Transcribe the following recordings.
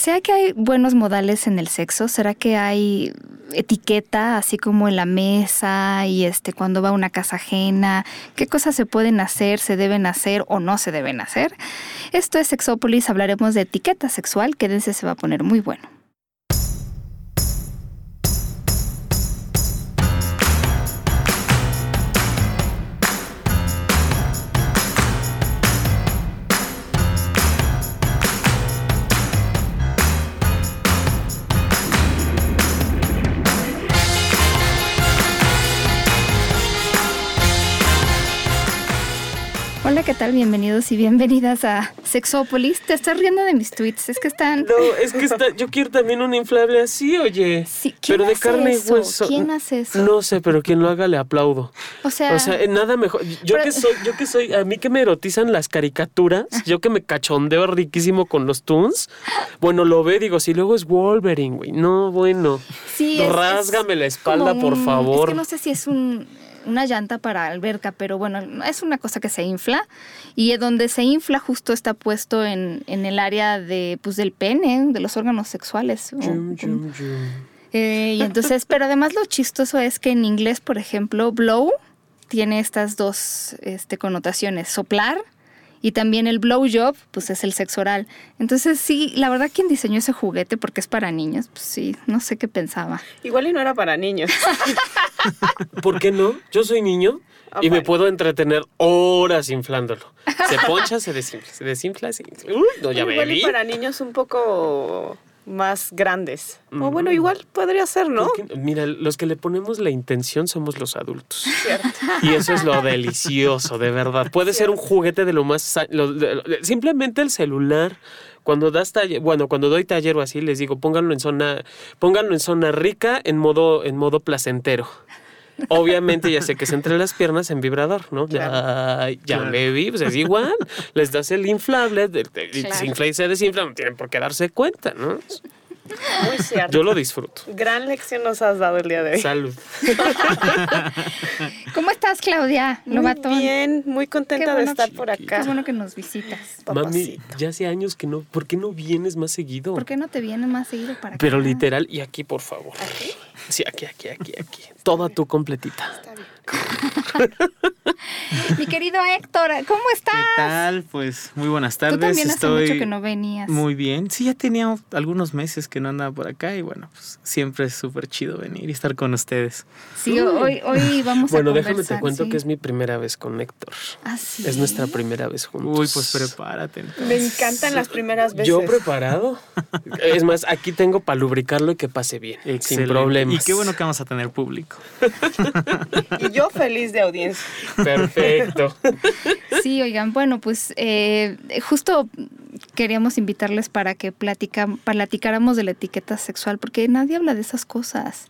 ¿Será que hay buenos modales en el sexo? ¿Será que hay etiqueta, así como en la mesa y este cuando va a una casa ajena? ¿Qué cosas se pueden hacer, se deben hacer o no se deben hacer? Esto es Sexópolis, hablaremos de etiqueta sexual, quédense, se va a poner muy bueno. Tal? Bienvenidos y bienvenidas a Sexópolis. Te estás riendo de mis tweets, es que están... No, es que está, yo quiero también un inflable así, oye. Sí, ¿quién pero de hace carne eso? y hueso. ¿Quién hace eso? No sé, pero quien lo haga le aplaudo. O sea, O sea, eh, nada mejor. Yo pero- que soy, yo que soy, a mí que me erotizan las caricaturas, yo que me cachondeo riquísimo con los toons. Bueno, lo ve, digo, si luego es Wolverine, güey. No, bueno. sí, es- es Rásgame la espalda, por un- favor. Es que no sé si es un- una llanta para alberca, pero bueno, es una cosa que se infla y donde se infla justo está puesto en, en el área de, pues, del pene, de los órganos sexuales. o- Yum, yum, yum. Eh, y entonces, pero además lo chistoso es que en inglés, por ejemplo, blow tiene estas dos este, connotaciones, soplar y también el blow job, pues es el sexo oral. Entonces sí, la verdad quien diseñó ese juguete, porque es para niños, pues sí, no sé qué pensaba. Igual y no era para niños. ¿Por qué no? Yo soy niño y me puedo entretener horas inflándolo. Se poncha, se desinfla, se desinfla, se desinfla. Uy, no, ya me igual y vi. para niños un poco más grandes. O bueno, igual podría ser, ¿no? Mira, los que le ponemos la intención somos los adultos. Cierto. Y eso es lo delicioso, de verdad. Puede ser un juguete de lo más... sa- lo- de- lo- simplemente el celular. Cuando das taller, bueno, cuando doy taller o así, les digo, pónganlo en zona, pónganlo en zona rica, en modo, en modo placentero. Obviamente ya sé que es entre las piernas en vibrador, ¿no? Ya, ya Claro. me vi, pues es igual. Les das el inflable, de- de- y Claro. se infla y se desinfla, no tienen por qué darse cuenta, ¿no? Muy cierto. Yo lo disfruto. Gran lección nos has dado el día de hoy. Salud. ¿Cómo estás, Claudia? Muy Lobatón? bien, muy Qué contenta de estar por Qué acá. bueno que nos visitas. Mami, Papacito. ya hace años que no. ¿Por qué no vienes más seguido? ¿Por qué no te vienes más seguido para acá? Pero literal, y aquí, por favor. Sí, aquí, aquí, aquí, aquí. Toda tú completita. Está bien. Mi querido Héctor, ¿cómo estás? ¿Qué tal? Pues muy buenas Tú tardes. también hace Estoy mucho que no venías. muy bien. Sí, ya tenía algunos meses que no andaba por acá y bueno, pues siempre es súper chido venir y estar con ustedes. Sí, hoy, hoy vamos Bueno, a déjame conversar. te cuento sí. que es mi primera vez con Héctor. Ah, ¿sí? Es nuestra primera vez juntos. Uy, pues prepárate. entonces. Me encantan las primeras veces. Yo preparado. Es más, aquí tengo para lubricarlo y que pase bien. Sin. Y qué bueno que vamos a tener público. Y yo feliz de audiencia. Perfecto. Sí, oigan, bueno, pues eh, justo queríamos invitarles para que platica, platicáramos de la etiqueta sexual, porque nadie habla de esas cosas.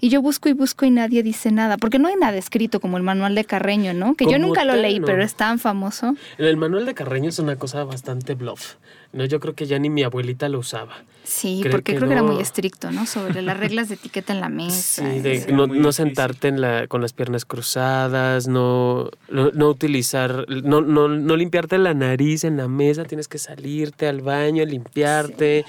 Y yo busco y busco y nadie dice nada, porque no hay nada escrito como el manual de Carreño, ¿no? Que yo nunca lo leí, no. pero es tan famoso. El manual de Carreño es una cosa bastante bluff. No, yo creo que ya ni mi abuelita lo usaba. Sí, Creo porque que creo que era muy estricto, ¿no? Sobre las reglas de etiqueta en la mesa. Sí, de no, no sentarte en la, con las piernas cruzadas, no, no, no utilizar, no, no, no limpiarte la nariz en la mesa, tienes que salirte al baño, limpiarte,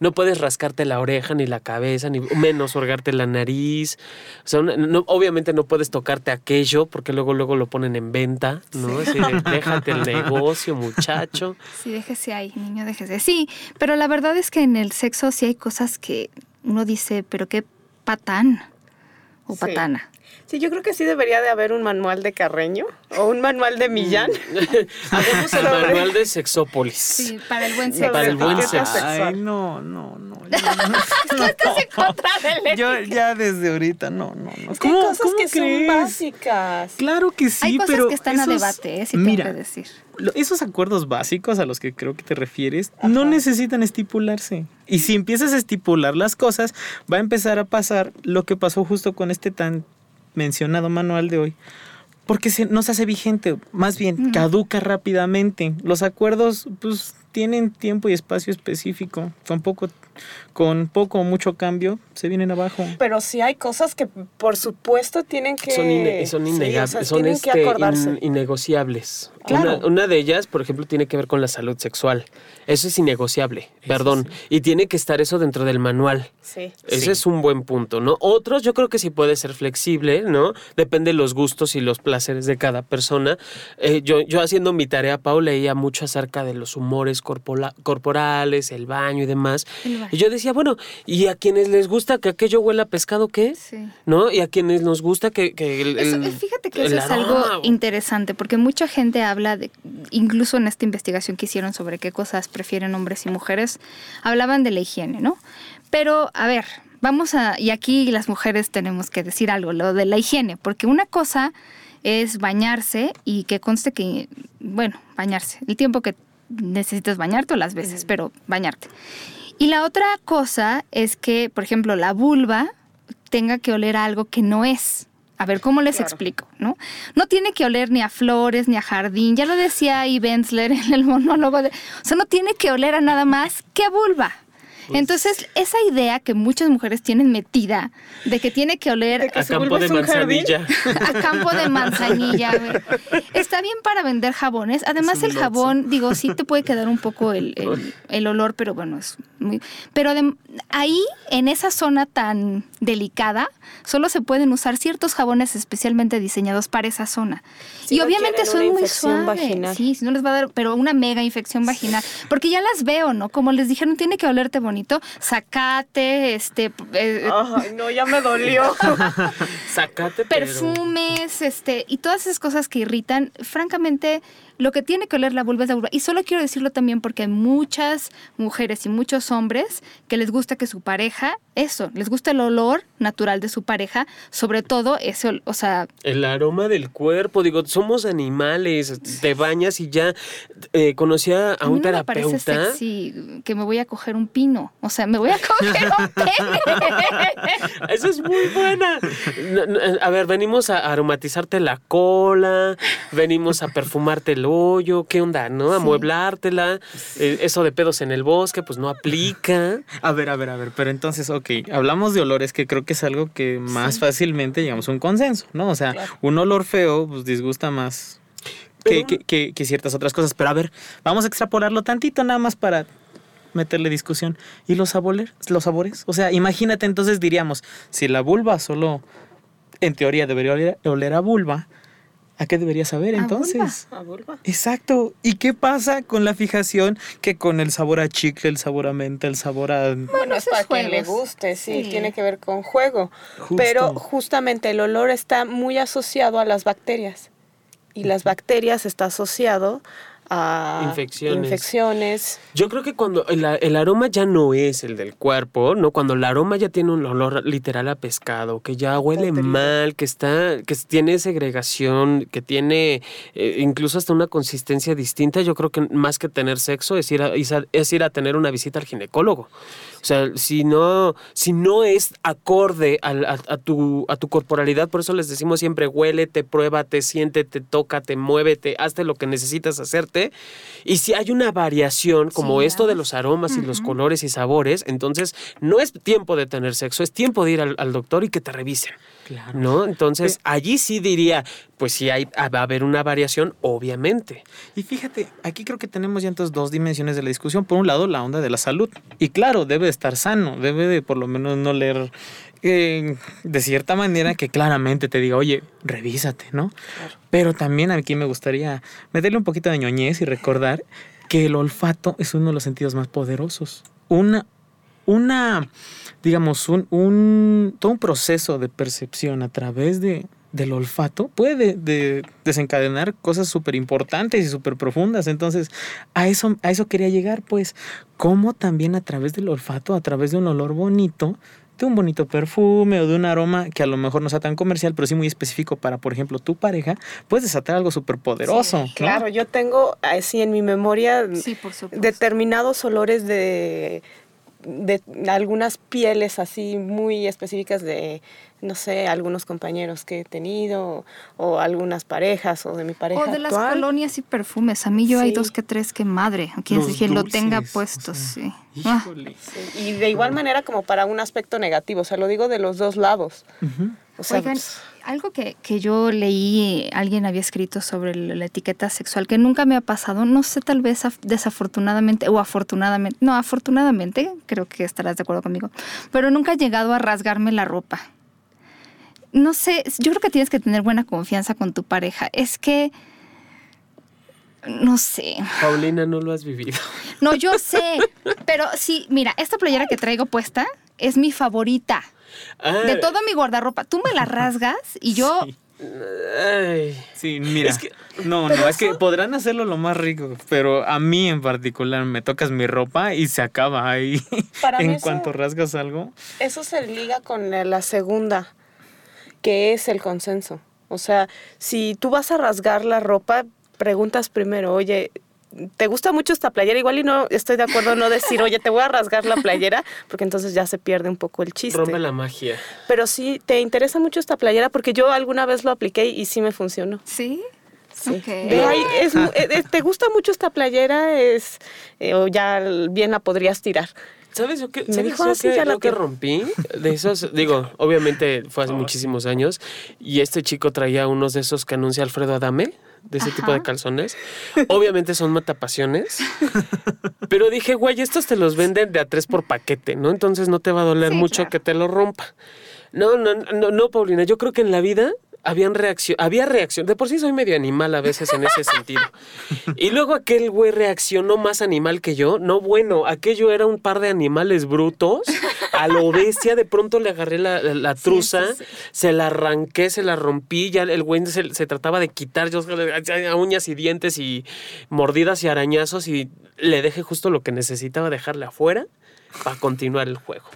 no puedes rascarte la oreja ni la cabeza, ni menos orgarte la nariz. O sea, obviamente no puedes tocarte aquello porque luego, luego lo ponen en venta, ¿no? Así de, déjate el negocio, muchacho. Sí, déjese ahí, niño, déjese. Sí, pero la verdad es que en el sexo sí hay cosas que uno dice, pero qué patán o Sí. patana. Sí, yo creo que sí debería de haber un manual de Carreño o un manual de Millán. Hagamos el Sobre- manual de Sexópolis. Sí, para el buen Sobre Para el buen sexo. Ay, no, no, no. yo no. Estás en contra del Yo ya desde ahorita, no, no, no. Hay ¿Cómo- cosas cómo que son básicas. Claro que sí, hay cosas pero que están a esos- debate, ¿eh? si mira, tengo que decir. esos acuerdos básicos a los que creo que te refieres no necesitan estipularse. Y si empiezas a estipular las cosas, va a empezar a pasar lo que pasó justo con este tan mencionado manual de hoy. Porque se, no se hace vigente, más bien caduca rápidamente. Los acuerdos, pues tienen tiempo y espacio específico. Con poco, con poco o mucho cambio, se vienen abajo. Pero sí hay cosas que por supuesto tienen que... Son, ine- son sí, o innegables, sea, son tienen que este, in- innegociables. Claro. Una, una de ellas, por ejemplo, tiene que ver con la salud sexual. Eso es innegociable, perdón. Y tiene que estar eso dentro del manual. Sí. Ese Sí. es un buen punto, ¿no? Otros yo creo que sí puede ser flexible, ¿no? Depende de los gustos y los placeres de cada persona. Eh, yo, yo haciendo mi tarea, Pau, leía mucho acerca de los humores corporales, el baño y demás. Baño. Y yo decía, bueno, ¿y a quienes les gusta que aquello huela a pescado, qué? Sí. ¿No? Y a quienes nos gusta que, que el, Eso- el- fíjate que el eso es algo interesante, porque mucha gente habla de, incluso en esta investigación que hicieron sobre qué cosas prefieren hombres y mujeres, hablaban de la higiene, ¿no? Pero, a ver, vamos a, y aquí las mujeres tenemos que decir algo, lo de la higiene, porque una cosa es bañarse y que conste que, bueno, bañarse, el tiempo que necesitas bañarte o las veces, pero bañarte. Y la otra cosa es que, por ejemplo, la vulva tenga que oler a algo que no es. A ver, ¿cómo les Claro. explico? ¿no? no tiene que oler ni a flores ni a jardín. Ya lo decía Eve Ensler en el monólogo. De, o sea, no tiene que oler a nada más que a vulva. Pues Entonces, esa idea que muchas mujeres tienen metida de que tiene que oler que a se campo vuelve de manzanilla. a campo de manzanilla. Está bien para vender jabones. Además, el jabón, digo, sí te puede quedar un poco el, el- el olor, pero bueno, es muy... Pero ahí, en esa zona tan delicada, solo se pueden usar ciertos jabones especialmente diseñados para esa zona. Si y no obviamente son muy infección suaves. vaginal. Sí, si no les va a dar, pero una mega infección vaginal. Porque ya las veo, ¿no? Como les dijeron, tiene que olerte bonito. Zacate, este... eh, Ay, no, ya me dolió. Pero- perfumes, este, y todas esas cosas que irritan, francamente, lo que tiene que oler la vulva es la vulva. Y solo quiero decirlo también porque hay muchas mujeres y muchos hombres que les gusta que su pareja, eso, les gusta el olor natural de su pareja, sobre todo ese, o sea, El aroma del cuerpo, digo, somos animales, te bañas y ya eh, conocí a, a mí un no me parece terapeuta. sexy que me voy a coger un pino, o sea, me voy a coger un pene. Esa es muy buena. A ver, venimos a aromatizarte la cola, venimos a perfumarte el hoyo, ¿qué onda, no? A Sí. mueblártela. Eh, eso de pedos en el bosque, pues no aplica. A ver, a ver, a ver, pero entonces, ok, hablamos de olores que creo que es algo que más fácilmente llegamos a un consenso, ¿no? O sea, Claro. un olor feo pues disgusta más que, Pero- que- que- que ciertas otras cosas. Pero a ver, vamos a extrapolarlo tantito nada más para meterle discusión. ¿Y los sabores? ¿Los sabores? O sea, imagínate entonces diríamos, si la vulva solo, en teoría debería oler, oler a vulva, ¿a qué debería saber A entonces? A vulva. Exacto. ¿Y qué pasa con la fijación que con el sabor a chicle, el sabor a menta, el sabor a... Bueno, es para quien le guste, sí, Sí. tiene que ver con juego. Justo. Pero justamente el olor está muy asociado a las bacterias. Y las bacterias está asociado a Infecciones. infecciones. Yo creo que cuando el, el aroma ya no es el del cuerpo, ¿no? Cuando el aroma ya tiene un olor literal a pescado, que ya huele mal, que está, que tiene segregación, que tiene eh, incluso hasta una consistencia distinta, yo creo que más que tener sexo es ir a- es ir a tener una visita al ginecólogo. O sea, si no, si no es acorde al- a, a tu, a tu corporalidad, por eso les decimos siempre, huélete, pruébate, siéntete, tócate, muévete, hazte lo que necesitas hacerte. Y si hay una variación como Sí, esto de los aromas y los colores y sabores, entonces no es tiempo de tener sexo, es tiempo de ir al, al doctor y que te revisen. Claro. ¿No? Entonces, allí sí diría, pues sí hay, va a haber una variación, obviamente. Y fíjate, aquí creo que tenemos ya entonces dos dimensiones de la discusión. Por un lado, la onda de la salud. Y claro, debe de estar sano, debe de por lo menos no leer eh, de cierta manera que claramente te diga, oye, revísate, ¿no? Pero también aquí me gustaría meterle un poquito de ñoñez y recordar que el olfato es uno de los sentidos más poderosos. Una, una digamos, un, un, todo un proceso de percepción a través de, del olfato puede de- desencadenar cosas súper importantes y súper profundas. Entonces, a eso, a eso quería llegar, pues, cómo también a través del olfato, a través de un olor bonito, de un bonito perfume o de un aroma que a lo mejor no sea tan comercial, pero sí muy específico para, por ejemplo, tu pareja, puedes desatar algo súper poderoso. Sí, Claro, yo tengo así en mi memoria Sí, por supuesto. determinados olores de de algunas pieles así muy específicas de, no sé, algunos compañeros que he tenido o, algunas parejas o de mi pareja O de las colonias y perfumes. A mí yo hay dos que tres que madre. Quien, Los quien lo tenga o puesto, sea, sí. Ah. Sí, Y de igual manera como para un aspecto negativo, o sea, lo digo de los dos lados. O sea, Oigan, pues, algo que, que yo leí, alguien había escrito sobre la etiqueta sexual, que nunca me ha pasado, no sé, tal vez af- desafortunadamente o afortunadamente, no, afortunadamente, creo que estarás de acuerdo conmigo, pero nunca he llegado a rasgarme la ropa. No sé, yo creo que tienes que tener buena confianza con tu pareja. Es que, no sé, Paulina, no lo has vivido. no, yo sé, pero sí, mira, esta playera que traigo puesta es mi favorita. Ah, De todo mi guardarropa, tú me la rasgas y yo Sí. ay. Sí, mira. Es que- no, no, es que podrán hacerlo lo más rico, pero a mí en particular me tocas mi ropa y se acaba ahí. Para mí en eso- cuanto rasgas algo. Eso se liga con la segunda, que es el consenso. O sea, si tú vas a rasgar la ropa, preguntas primero, oye, ¿te gusta mucho esta playera? Igual y no estoy de acuerdo no decir, oye, te voy a rasgar la playera, porque entonces ya se pierde un poco el chiste. Rompe la magia. Pero sí, ¿te interesa mucho esta playera? Porque yo alguna vez lo apliqué y sí me funcionó. ¿Sí? Sí. Ok. Ve, ay, es mu- eh, eh, ¿Te gusta mucho esta playera? Es, eh, o ya bien la podrías tirar. ¿Sabes Me ¿sabes dijo, yo "Ah, sí, qué- ya la lo que tengo". rompí? De esos, digo, obviamente fue hace muchísimos años y este chico traía unos de esos que anuncia Alfredo Adame, de ese tipo de calzones. Obviamente son matapasiones, pero dije, güey, estos te los venden de a tres por paquete, ¿no? Entonces no te va a doler Sí, mucho claro. que te lo rompa. No, no, no, no, Paulina, yo creo que en la vida habían reacción, había reacción. De por sí soy medio animal a veces en ese sentido. Y luego aquel güey reaccionó más animal que yo. No, bueno, aquello era un par de animales brutos. A lo bestia, de pronto le agarré la, la- truza, sí, sí. se la arranqué, se la rompí. Ya el güey se, se trataba de quitar yo, a uñas y dientes y mordidas y arañazos. Y le dejé justo lo que necesitaba dejarle afuera para continuar el juego.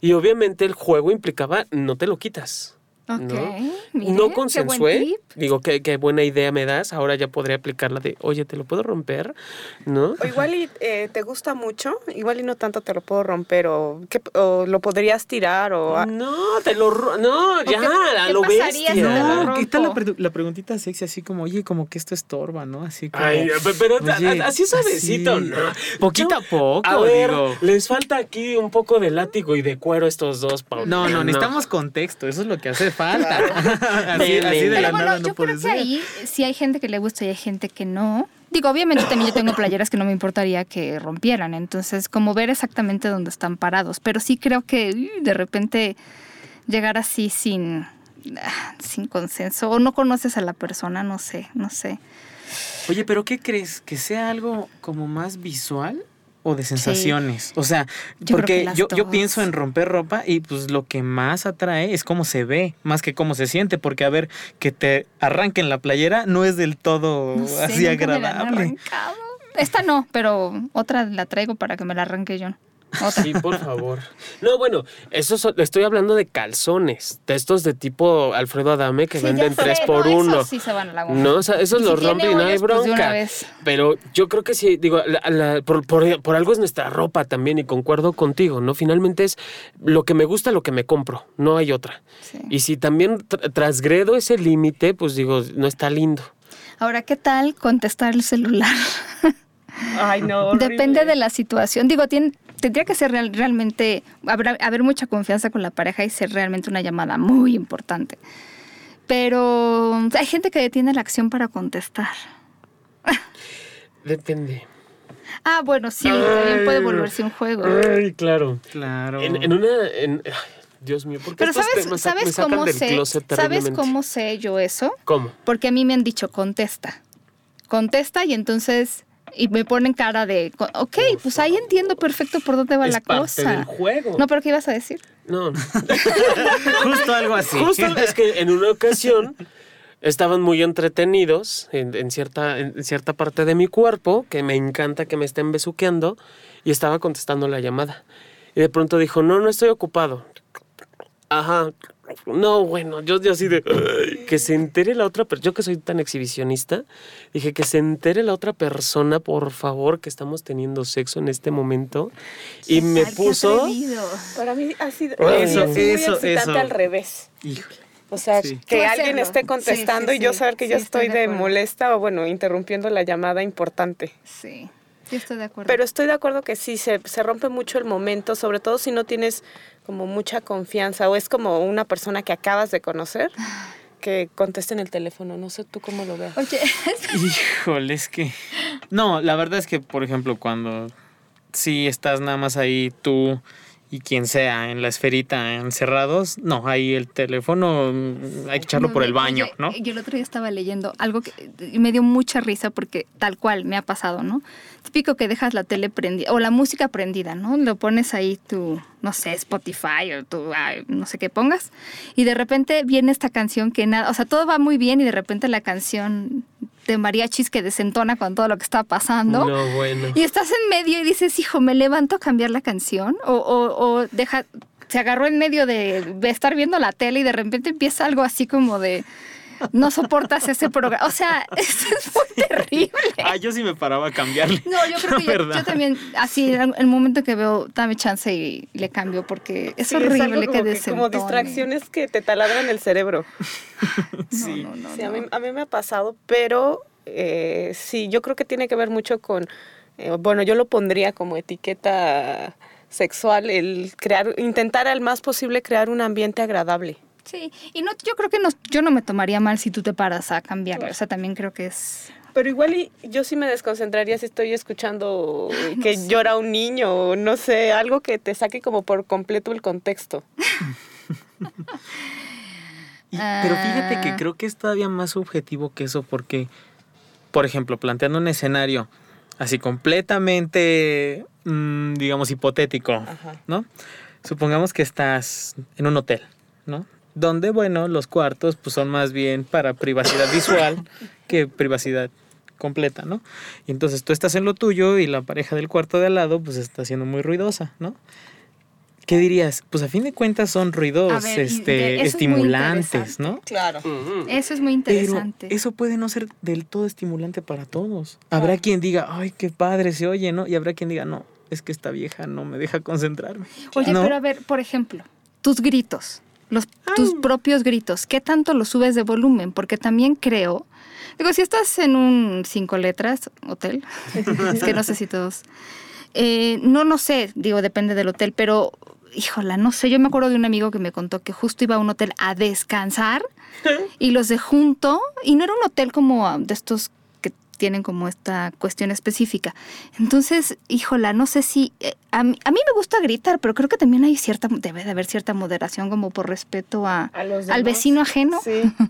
Y obviamente el juego implicaba no te lo quitas. ¿No? mire, no consensué. Digo, qué, qué buena idea me das. Ahora ya podría aplicarla de, oye, ¿te lo puedo romper? ¿No? O igual y eh, te gusta mucho, igual y no tanto te lo puedo romper, o, ¿qué- o lo podrías tirar, o... No, te lo No, ya, qué- lo bestia. si No? ¿qué tal la, pre- la preguntita sexy? Así como, oye, como que esto estorba, ¿no? Así como. Ay, pe- pero oye, así suavecito, así, ¿no? Poquito a poco, A ver, digo. les falta aquí un poco de látigo y de cuero a estos dos, Paula. No, no, necesitamos contexto, eso es lo que hace falta. así, de la bueno, nada yo no puede creo que ahí sí hay gente que le gusta y hay gente que no. Digo, obviamente también yo tengo playeras que no me importaría que rompieran, entonces como ver exactamente dónde están parados, pero sí creo que de repente llegar así sin sin consenso o no conoces a la persona, no sé, no sé. Oye, pero ¿qué crees? ¿Que sea algo como más visual o de sensaciones? O sea, Yo porque yo, pienso en romper ropa y pues lo que más atrae es cómo se ve, más que cómo se siente, porque a ver, que te arranquen la playera no es del todo No sé, así agradable. Esta no, pero otra la traigo para que me la arranque yo. Otra. Sí, por favor. No, bueno, eso so- estoy hablando de calzones, de estos de tipo Alfredo Adame que Sí, venden tres por no, uno. esos sí se van a la goma. No, o sea, esos Y si los tiene rompen y no hay pues, de una bronca. vez. Pero yo creo que sí, digo, la- la- por, por- por algo es nuestra ropa también y concuerdo contigo, ¿no? Finalmente es lo que me gusta, lo que me compro, no hay otra. Sí. Y si también tr- transgredo ese límite, pues digo, no está lindo. Ahora, ¿qué tal contestar el celular? Ay, no, Depende de la situación. Digo, tien- tendría que ser real- realmente, habrá- haber mucha confianza con la pareja y ser realmente una llamada muy importante. Pero hay gente que detiene la acción para contestar. Depende. Ah, bueno, sí, también puede volverse un juego. Ay, claro. Claro. En, en una... en- ay, Dios mío, ¿por qué Pero estos ¿sabes, temas sa- me ¿sabes sacan cómo del sé? ¿Sabes cómo sé yo eso? ¿Cómo? Porque a mí me han dicho contesta. Contesta y entonces y me ponen cara de, ok, pues ahí entiendo perfecto por dónde va Es la parte cosa. del juego. No, pero ¿qué ibas a decir? No, no. Justo algo así. Justo es que en una ocasión estaban muy entretenidos en, en cierta, en cierta parte de mi cuerpo, que me encanta que me estén besuqueando, y estaba contestando la llamada. Y de pronto dijo, no, no estoy ocupado. Ajá. No, bueno, yo, yo así de que se entere la otra persona. Yo que soy tan exhibicionista, dije que se entere la otra persona, por favor, que estamos teniendo sexo en este momento. Y me puso. atrevido. Para mí ha sido Eso, ha sido muy eso, excitante eso. al revés. Híjole. O sea, Sí. que alguien hacerlo. esté contestando Sí, sí, y yo saber que Sí, yo estoy estoy de molesta o bueno, interrumpiendo la llamada importante. Sí, sí estoy de acuerdo. Pero estoy de acuerdo que sí, se, se rompe mucho el momento, sobre todo si no tienes como mucha confianza o es como una persona que acabas de conocer que conteste en el teléfono. No sé tú cómo lo veas. Oye, Híjole, es que. No, la verdad es que, por ejemplo, cuando sí estás nada más ahí tú y quien sea en la esferita encerrados, no, ahí el teléfono mm, hay que echarlo No, por el baño, ¿no? Yo el otro día estaba leyendo algo que me dio mucha risa porque tal cual me ha pasado, ¿no? Típico que dejas la tele prendida o la música prendida, ¿no? Lo pones ahí tu, no sé, Spotify o tu, ay, no sé qué pongas. Y de repente viene esta canción que nada, o sea, todo va muy bien y de repente la canción de mariachis que desentona con todo lo que está pasando. No, bueno. Y estás en medio y dices, hijo, ¿me levanto a cambiar la canción? O, o, o deja, se agarró en medio de, de estar viendo la tele y de repente empieza algo así como de, no soportas ese programa. O sea, eso es muy terrible. Ah, yo sí me paraba a cambiarle. No, yo creo que yo, yo también, así, el momento que veo, dame chance y le cambio, porque es Sí, horrible como que que- desentone. Como distracciones que te taladran el cerebro. No, no, no, Sí, a mí, a mí me ha pasado, pero eh, sí, yo creo que tiene que ver mucho con, eh, bueno, yo lo pondría como etiqueta sexual, el crear, intentar al más posible crear un ambiente agradable. Sí, y no, yo creo que no, yo no me tomaría mal si tú te paras a cambiarla. O sea, también creo que es... Pero igual y yo sí me desconcentraría si estoy escuchando que llora un niño o no sé, algo que te saque como por completo el contexto. Y- pero fíjate que Ah. creo que es todavía más subjetivo que eso porque, por ejemplo, planteando un escenario así completamente, mm, digamos, hipotético, Ajá. ¿no? Supongamos que estás en un hotel, ¿no? Donde, bueno, los cuartos pues son más bien para privacidad visual que privacidad completa, ¿no? Y entonces tú estás en lo tuyo y la pareja del cuarto de al lado pues está siendo muy ruidosa, ¿no? ¿Qué dirías? Pues a fin de cuentas son ruidos ver, este, es estimulantes. ¿no? Claro. Eso es muy Pero interesante. eso puede no ser del todo estimulante para todos. Habrá quien diga, ay, qué padre se oye, ¿no? Y habrá quien diga, no, es que esta vieja no me deja concentrarme. Oye, ¿No? pero a ver, por ejemplo, tus gritos, los, tus propios gritos, ¿qué tanto los subes de volumen? Porque también creo, digo, si estás en un cinco letras hotel, es que no sé si todos, eh, no, no sé, digo, depende del hotel, pero híjola, no sé, yo me acuerdo de un amigo que me contó que justo iba a un hotel a descansar y los de junto, y no era un hotel como ah, de estos tienen como esta cuestión específica. Entonces, híjola, no sé si... eh, a, mí, a mí me gusta gritar, pero creo que también hay cierta, debe de haber cierta moderación como por respeto a, al vecino ajeno. Sí.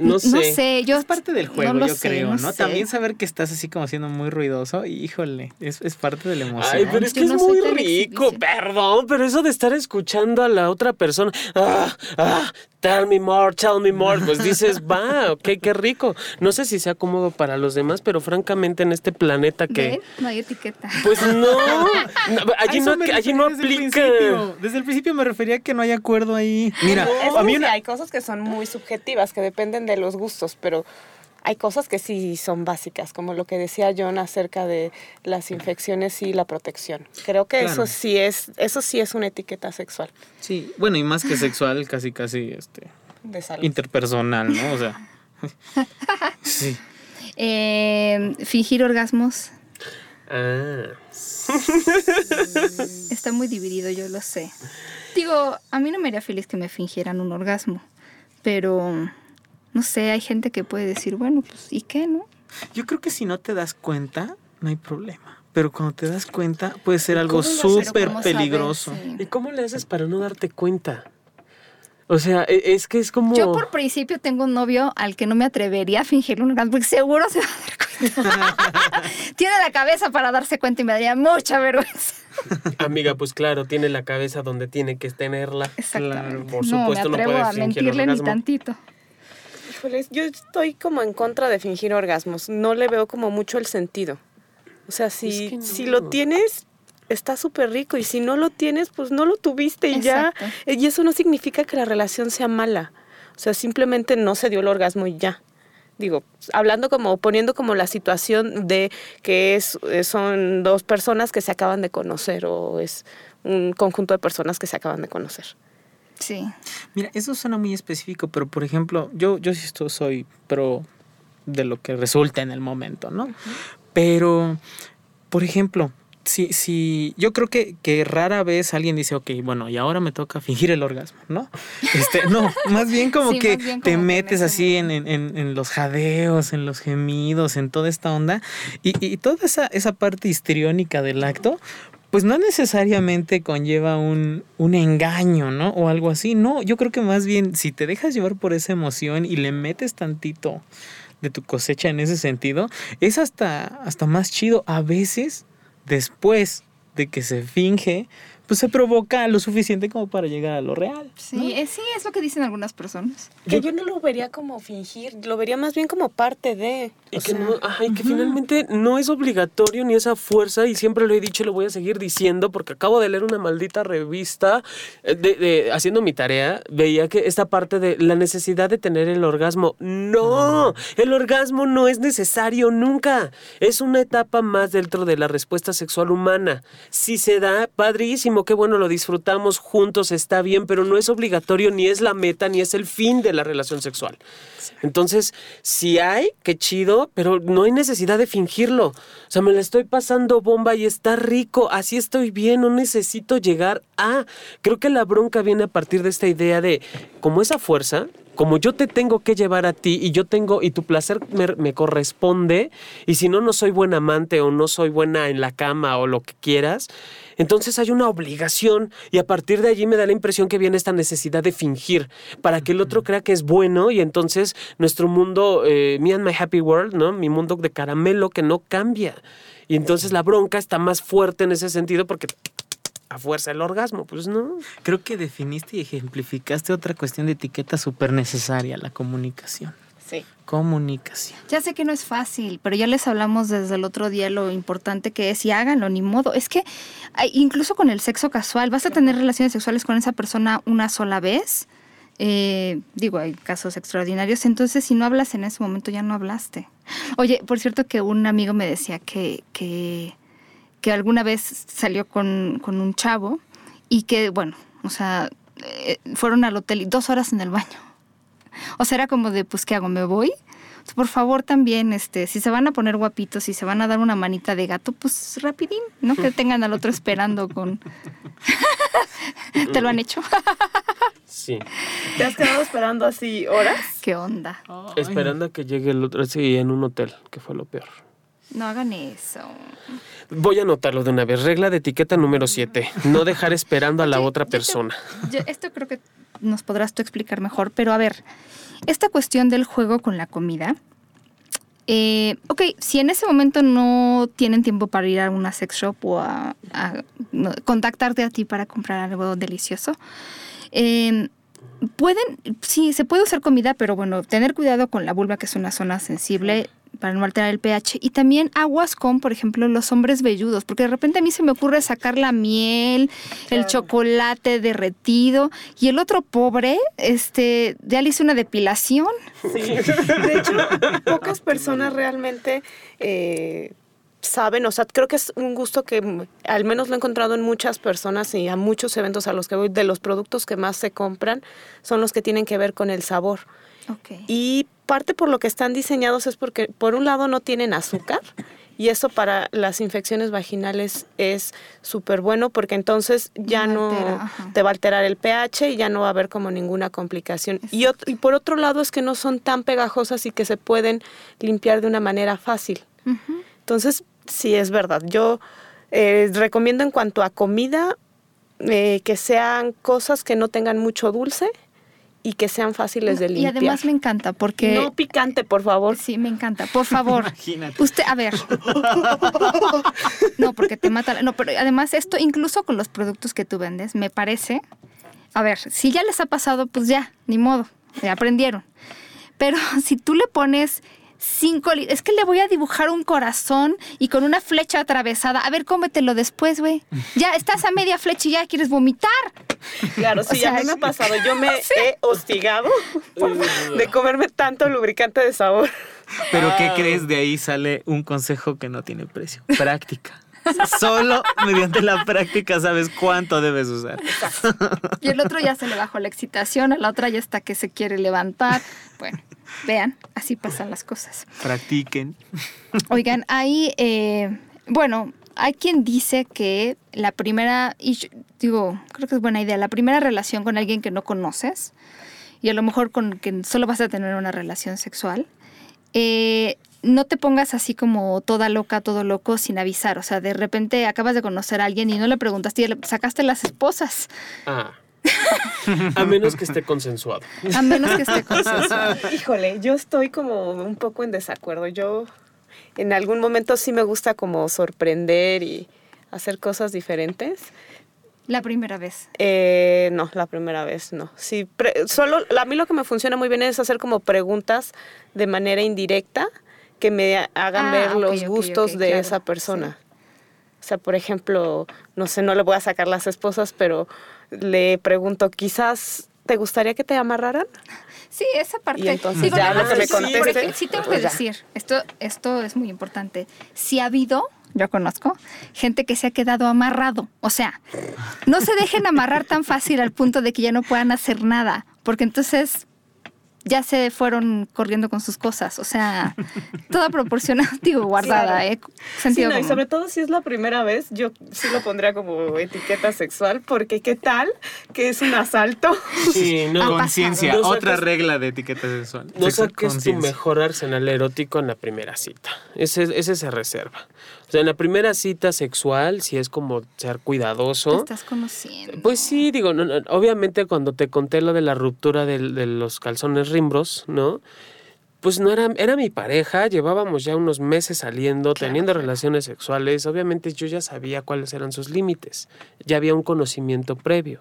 No sé. No sé, yo... es parte del juego, no yo sé, creo, ¿no? sé. También saber que estás así como siendo muy ruidoso, y, híjole, es, es parte de la emoción. Ay, pero es que no es muy rico, perdón, pero eso de estar escuchando a la otra persona, ah, ah, tell me more, tell me more, pues dices, va, ok, qué rico. No sé si sea cómodo para los demás, pero francamente en este planeta que, ¿Ven? No hay etiqueta. pues no, no, allí no, allí no desde el aplica. principio. Desde el principio me refería a que no hay acuerdo ahí. Mira, Es a mí una- hay cosas que son muy subjetivas, que dependen de los gustos, pero hay cosas que sí son básicas, como lo que decía John acerca de las infecciones y la protección. Creo que Claro. eso sí es, eso sí es una etiqueta sexual Sí, bueno, y más que sexual, casi, casi, este, de salud. interpersonal, ¿no? O sea, sí. Eh, fingir orgasmos Ah, está muy dividido, yo lo sé. Digo, a mí no me haría feliz que me fingieran un orgasmo, pero no sé, hay gente que puede decir, bueno, pues, ¿y qué, no? Yo creo que si no te das cuenta, no hay problema. Pero cuando te das cuenta, puede ser algo súper peligroso. Sí. ¿y cómo le haces para no darte cuenta? O sea, e- es que es como... Yo por principio tengo un novio al que no me atrevería a fingir un orgasmo porque seguro se va a dar cuenta. Tiene la cabeza para darse cuenta y me daría mucha vergüenza. Amiga, pues claro, tiene la cabeza donde tiene que tenerla. Exactamente. por no me supuesto, no atrevo puede a mentirle ni tantito. Híjoles, yo estoy como en contra de fingir orgasmos. No le veo como mucho el sentido. O sea, si, Es que no. si lo tienes, está súper rico y si no lo tienes, pues no lo tuviste y ya. Exacto. Y eso no significa que la relación sea mala. O sea, simplemente no se dio el orgasmo y ya. Digo, hablando como, poniendo como la situación de que es, eh, son dos personas que se acaban de conocer o es un conjunto de personas que se acaban de conocer. Sí. Mira, eso suena muy específico, pero por ejemplo, yo, yo sí esto soy pro de lo que resulta en el momento, ¿no? Pero, por ejemplo, si, si yo creo que, que rara vez alguien dice, ok, bueno, y ahora me toca fingir el orgasmo, ¿no? Este, no, más bien como Sí, que bien te como metes así en, en- en- en los jadeos, en los gemidos, en toda esta onda, y, y toda esa, esa parte histriónica del acto, pues no necesariamente conlleva un, un engaño, ¿no? O algo así. No, yo creo que más bien si te dejas llevar por esa emoción y le metes tantito de tu cosecha en ese sentido, es hasta, hasta más chido. A veces, después de que se finge, pues se provoca lo suficiente como para llegar a lo real. Sí, eh, sí, es lo que dicen algunas personas. Que yo no lo vería como fingir, lo vería más bien como parte de. Y o que, sea, no, ajá, y que finalmente no es obligatorio ni esa fuerza, y siempre lo he dicho y lo voy a seguir diciendo, porque acabo de leer una maldita revista, eh, de, de- haciendo mi tarea, veía que esta parte de la necesidad de tener el orgasmo. No, el orgasmo no es necesario nunca. Es una etapa más dentro de la respuesta sexual humana. Si se da, padrísimo, qué bueno, lo disfrutamos juntos, está bien, pero no es obligatorio, ni es la meta, ni es el fin de la relación sexual. Entonces, si hay, qué chido, pero no hay necesidad de fingirlo. O sea, me la estoy pasando bomba y está rico, así estoy bien, no necesito llegar a... Creo que la bronca viene a partir de esta idea de, como esa fuerza, como yo te tengo que llevar a ti y yo tengo, y tu placer me, me corresponde, y si no, no soy buen amante o no soy buena en la cama o lo que quieras, entonces hay una obligación y a partir de allí me da la impresión que viene esta necesidad de fingir para que el otro crea que es bueno y entonces nuestro mundo, eh, me and my happy world, ¿no? Mi mundo de caramelo que no cambia. Y entonces la bronca está más fuerte en ese sentido porque a fuerza el orgasmo, pues no. Creo que definiste y ejemplificaste otra cuestión de etiqueta súper necesaria, la comunicación. Comunicación. Ya sé que no es fácil, pero ya les hablamos desde el otro día lo importante que es y háganlo, ni modo. Es que incluso con el sexo casual, vas a tener relaciones sexuales con esa persona una sola vez. Eh, digo, hay casos extraordinarios, entonces si no hablas en ese momento ya no hablaste. Oye, por cierto que un amigo me decía que, que, que alguna vez salió con, con un chavo y que, bueno, o sea, eh, fueron al hotel y dos horas en el baño. O sea, era como de, pues, ¿qué hago? ¿Me voy? Por favor, también, este, si se van a poner guapitos, si se van a dar una manita de gato, pues rapidín, no que tengan al otro esperando con... ¿Te lo han hecho? Sí. ¿Te has quedado esperando así horas? ¿Qué onda? Esperando a que llegue el otro. Sí, en un hotel, que fue lo peor. No hagan eso. Voy a anotarlo de una vez. Regla de etiqueta número 7. No dejar esperando a la Oye, otra yo te- persona. yo- esto creo que nos podrás tú explicar mejor, pero a ver, esta cuestión del juego con la comida. eh, ok, si en ese momento no tienen tiempo para ir a una sex shop o a, a- no, contactarte a ti para comprar algo delicioso, eh, pueden, sí, se puede usar comida, pero bueno, tener cuidado con la vulva, que es una zona sensible para no alterar el pH. Y también aguas con, por ejemplo, los hombres velludos, porque de repente a mí se me ocurre sacar la miel, el chocolate derretido, y el otro pobre, este, ya le hice una depilación. Sí. De hecho, pocas personas realmente eh, saben, o sea, creo que es un gusto que al menos lo he encontrado en muchas personas y a muchos eventos a los que voy, de los productos que más se compran son los que tienen que ver con el sabor. Y parte por lo que están diseñados es porque, por un lado, no tienen azúcar. Y eso para las infecciones vaginales es súper bueno porque entonces ya No no altera, ajá. te va a alterar el pH y ya no va a haber como ninguna complicación. Y, y por otro lado es que no son tan pegajosas y que se pueden limpiar de una manera fácil. Entonces, sí, es verdad. Yo eh, recomiendo en cuanto a comida eh, que sean cosas que no tengan mucho dulce y que sean fáciles de Y limpiar. además me encanta porque... No picante, por favor. Sí, me encanta. Por favor. Imagínate. Usted, a ver. No, porque te mata. la- No, pero además esto, incluso con los productos que tú vendes, me parece. A ver, si ya les ha pasado, pues ya, ni modo, ya aprendieron. Pero si tú le pones cinco litros. Es que le voy a dibujar un corazón y con una flecha atravesada. A ver, cómetelo después, güey. Ya estás a media flecha y ya quieres vomitar. Claro, sí, a mí me ha pasado. Yo me he hostigado de comerme tanto lubricante de sabor. Pero ¿qué crees? De ahí sale un consejo que no tiene precio. Práctica. Solo mediante la práctica sabes cuánto debes usar. Y el otro ya se le bajó la excitación, a la otra ya está que se quiere levantar. Bueno, vean, así pasan las cosas. Practiquen. Oigan, ahí, eh, bueno, hay quien dice que la primera, y yo digo, creo que es buena idea, la primera relación con alguien que no conoces, y a lo mejor con quien solo vas a tener una relación sexual, eh, no te pongas así como toda loca, todo loco sin avisar. O sea, de repente acabas de conocer a alguien y no le preguntaste y le sacaste las esposas. Ah. A menos que esté consensuado. A menos que esté consensuado. Híjole, yo estoy como un poco en desacuerdo. Yo en algún momento sí me gusta como sorprender y hacer cosas diferentes. La primera vez. Eh, no, la primera vez no. Sí, pre- solo a mí lo que me funciona muy bien es hacer como preguntas de manera indirecta que me hagan Ah, ver los gustos de claro, esa persona. O sea, por ejemplo, no sé, no le voy a sacar las esposas, pero le pregunto, quizás te gustaría que te amarraran. Sí, esa parte. Y entonces Digo, ya nada lo que más me sí, porque conteste, Sí, tengo pues que ya. decir, esto, esto es muy importante. Si ha habido, yo conozco, gente que se ha quedado amarrado. O sea, no se dejen amarrar tan fácil al punto de que ya no puedan hacer nada, porque entonces ya se fueron corriendo con sus cosas. O sea, toda proporción, digo, guardada, Claro. ¿eh? Sí, Sentido no, y sobre todo si es la primera vez, yo sí lo pondría como etiqueta sexual, porque ¿qué tal que es un asalto? Sí, no. Conciencia, No otra sacas- regla de etiqueta sexual. No saques tu mejor arsenal erótico en la primera cita. Ese, ese se reserva. O sea, en la primera cita sexual, si es como ser Te cuidadoso. estás conociendo. Pues sí, digo, no, no, obviamente cuando te conté lo de la ruptura del- de, los calzones rimbros, ¿no? Pues no era, era mi pareja, llevábamos ya unos meses saliendo, teniendo relaciones sexuales, obviamente yo ya sabía cuáles eran sus límites, ya había un conocimiento previo.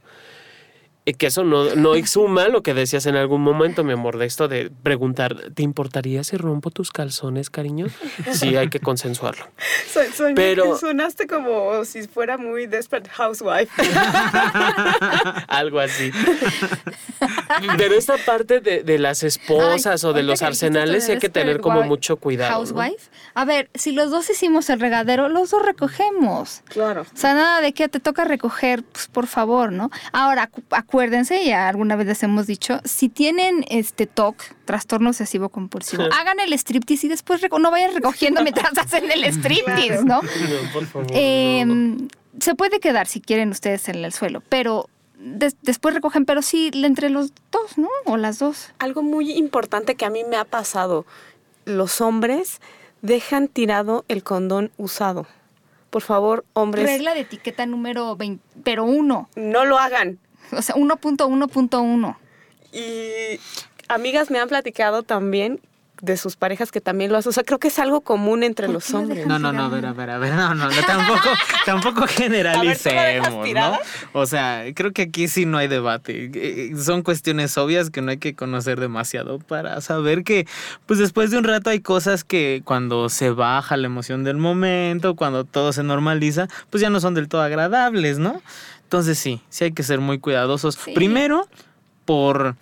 Y que eso no, no exuma lo que decías en algún momento, mi amor, de esto de preguntar, ¿te importaría si rompo tus calzones, cariño? Sí, hay que consensuarlo. So- soñé Pero- que sonaste como si fuera muy Desperate Housewife. Algo así. Pero esta parte de, de las esposas Ay, o de los arsenales de hay que tener como mucho cuidado. ¿no? Housewife. A ver, si los dos hicimos el regadero, los dos recogemos. Claro. O sea, nada de que te toca recoger, pues por favor, ¿no? Ahora, acu- acuérdense, ya alguna vez les hemos dicho, si tienen este TOC, trastorno obsesivo compulsivo, hagan el striptease y después no vayan recogiendo mientras hacen el striptease, ¿no? No, por favor. Eh, no. Se puede quedar si quieren ustedes en el suelo, pero des- después recogen, pero sí entre los dos, ¿no? O las dos. Algo muy importante que a mí me ha pasado. Los hombres dejan tirado el condón usado. Por favor, hombres, Regla de etiqueta número 20, pero uno. no lo hagan. O sea, 1.1.1. Y amigas me han platicado también de sus parejas que también lo hacen. O sea, creo que es algo común entre ¿Por los hombres. No, no, no, a ver, a ver, a ver, no, no, no, tampoco, tampoco generalicemos, ¿no? tirada? O sea, creo que aquí sí no hay debate. Eh, Son cuestiones obvias que no hay que conocer demasiado para saber que, pues después de un rato hay cosas que cuando se baja la emoción del momento, cuando todo se normaliza, pues ya no son del todo agradables, ¿no? Entonces sí, sí hay que ser muy cuidadosos. Sí. Primero, por,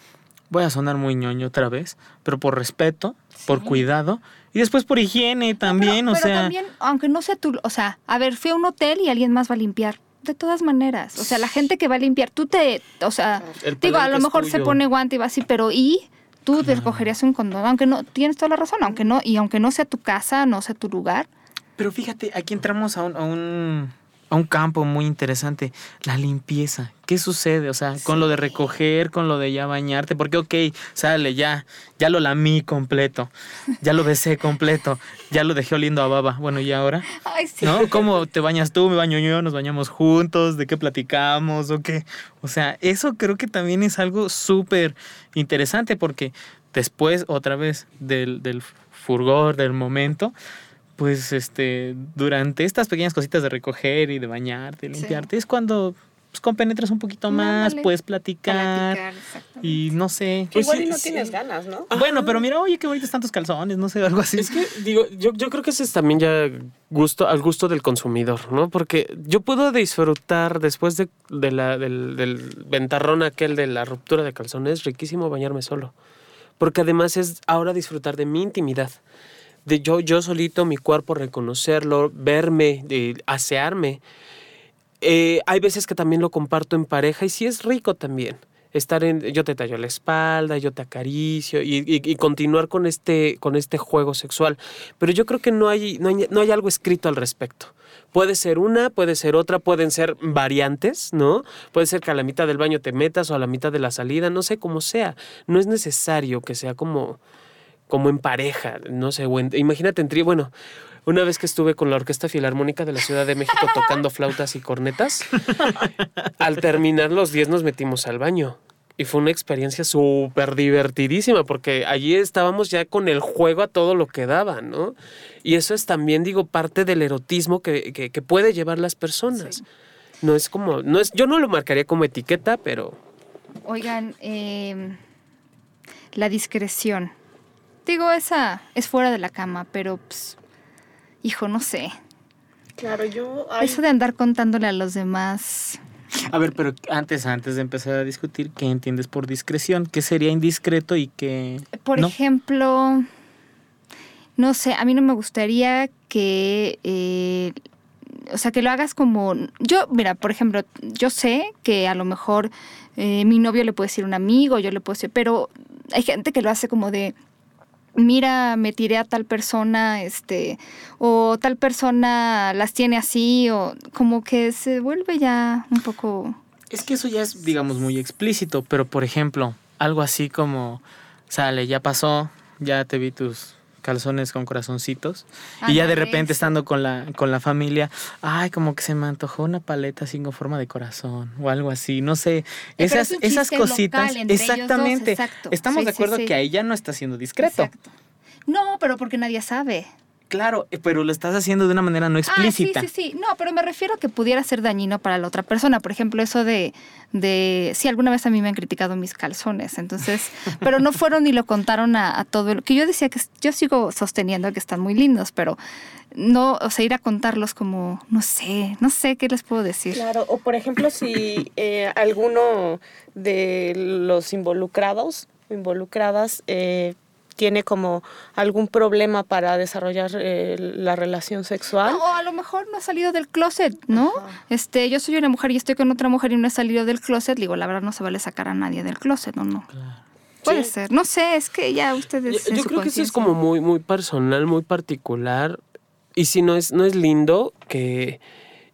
voy a sonar muy ñoño otra vez, pero por respeto, por cuidado. Y después por higiene también, pero, o pero sea... también, aunque no sea tú, o sea, a ver, fui a un hotel y alguien más va a limpiar. De todas maneras, o sea, la gente que va a limpiar, tú te, o sea, digo, a lo mejor se pone guante y va así, pero ¿y? Tú te escogerías un condón, aunque no, tienes toda la razón, aunque no, y aunque no sea tu casa, no sea tu lugar. Pero fíjate, aquí entramos a un, a un, a un campo muy interesante, la limpieza. ¿Qué sucede? O sea, con lo de recoger, con lo de ya bañarte, porque ok, sale, ya, ya lo lamí completo, ya lo besé completo, ya lo dejé oliendo a baba. Bueno, ¿y ahora? Ay, sí. ¿No? ¿Cómo te bañas tú, me baño yo, nos bañamos juntos, de qué platicamos o qué? O sea, eso creo que también es algo súper interesante porque después, otra vez, del, del furgor, del momento, pues este, durante estas pequeñas cositas de recoger y de bañarte, Sí. limpiarte, es cuando pues compenetras un poquito más, puedes platicar, y no sé. Pues igual sí, y no sí. tienes ganas, ¿no? Bueno, pero mira, oye, qué bonitos están tus calzones, no sé, algo así. Es que, digo, yo, yo creo que ese es también ya gusto, al gusto del consumidor, ¿no? Porque yo puedo disfrutar después de, de la, del, del ventarrón aquel de la ruptura de calzones, riquísimo bañarme solo. Porque además es ahora disfrutar de mi intimidad. Yo, yo solito, mi cuerpo, reconocerlo, verme, asearme. Eh, hay veces que también lo comparto en pareja y sí es rico también. Estar en, yo te tallo la espalda, yo te acaricio y continuar con este, con este juego sexual. Pero yo creo que no hay, no, hay, no hay algo escrito al respecto. Puede ser una, puede ser otra, pueden ser variantes, ¿no? Puede ser que a la mitad del baño te metas o a la mitad de la salida, no sé cómo sea. No es necesario que sea como, como en pareja, no sé, en- imagínate en trío, bueno, una vez que estuve con la Orquesta Filarmónica de la Ciudad de México tocando flautas y cornetas, al terminar los 10 nos metimos al baño. Y fue una experiencia súper divertidísima porque allí estábamos ya con el juego a todo lo que daba, ¿no? Y eso es también, digo, parte del erotismo que, que, que puede llevar las personas. No es como, no es, yo no lo marcaría como etiqueta, pero Oigan, eh, la discreción. Digo, esa es fuera de la cama, pero, pues, hijo, no sé. Claro, yo... ay, Eso de andar contándole a los demás. A ver, pero antes, antes de empezar a discutir, ¿qué entiendes por discreción? ¿Qué sería indiscreto y qué Por no? ejemplo, no sé, a mí no me gustaría que, eh, o sea, que lo hagas como, yo, mira, por ejemplo, yo sé que a lo mejor eh, mi novio le puede decir un amigo, yo le puedo decir, pero hay gente que lo hace como de, mira, me tiré a tal persona, este, o tal persona las tiene así, o como que se vuelve ya un poco... Es que eso ya es, digamos, muy explícito, pero por ejemplo, algo así como, sale, ya pasó, ya te vi tus calzones con corazoncitos y ya de repente estando con la con la familia, ay, como que se me antojó una paleta así con forma de corazón o algo así, no sé, pero esas es esas cositas, dos, exactamente. Estamos Sí, de sí, acuerdo sí. que ahí ya no está siendo discreto. Exacto. No, pero porque nadie sabe. Claro, eh, pero lo estás haciendo de una manera no explícita. Ah, sí, sí, sí. No, pero me refiero a que pudiera ser dañino para la otra persona. Por ejemplo, eso de, de sí, alguna vez a mí me han criticado mis calzones, entonces, pero no fueron ni lo contaron a, a todo el, que yo decía que yo sigo sosteniendo que están muy lindos, pero no, o sea, ir a contarlos como, no sé, no sé qué les puedo decir. Claro, o por ejemplo, si eh, alguno de los involucrados o involucradas eh, tiene como algún problema para desarrollar eh, la relación sexual. No, o a lo mejor no ha salido del closet, ¿no? Ajá. Este, yo soy una mujer y estoy con otra mujer y no he salido del closet. Digo, la verdad no se vale sacar a nadie del closet, ¿no? no. Puede Sí. ser. No sé, es que ya ustedes. Yo, creo que eso es como muy, muy personal, muy particular. Y si no es, no es lindo que,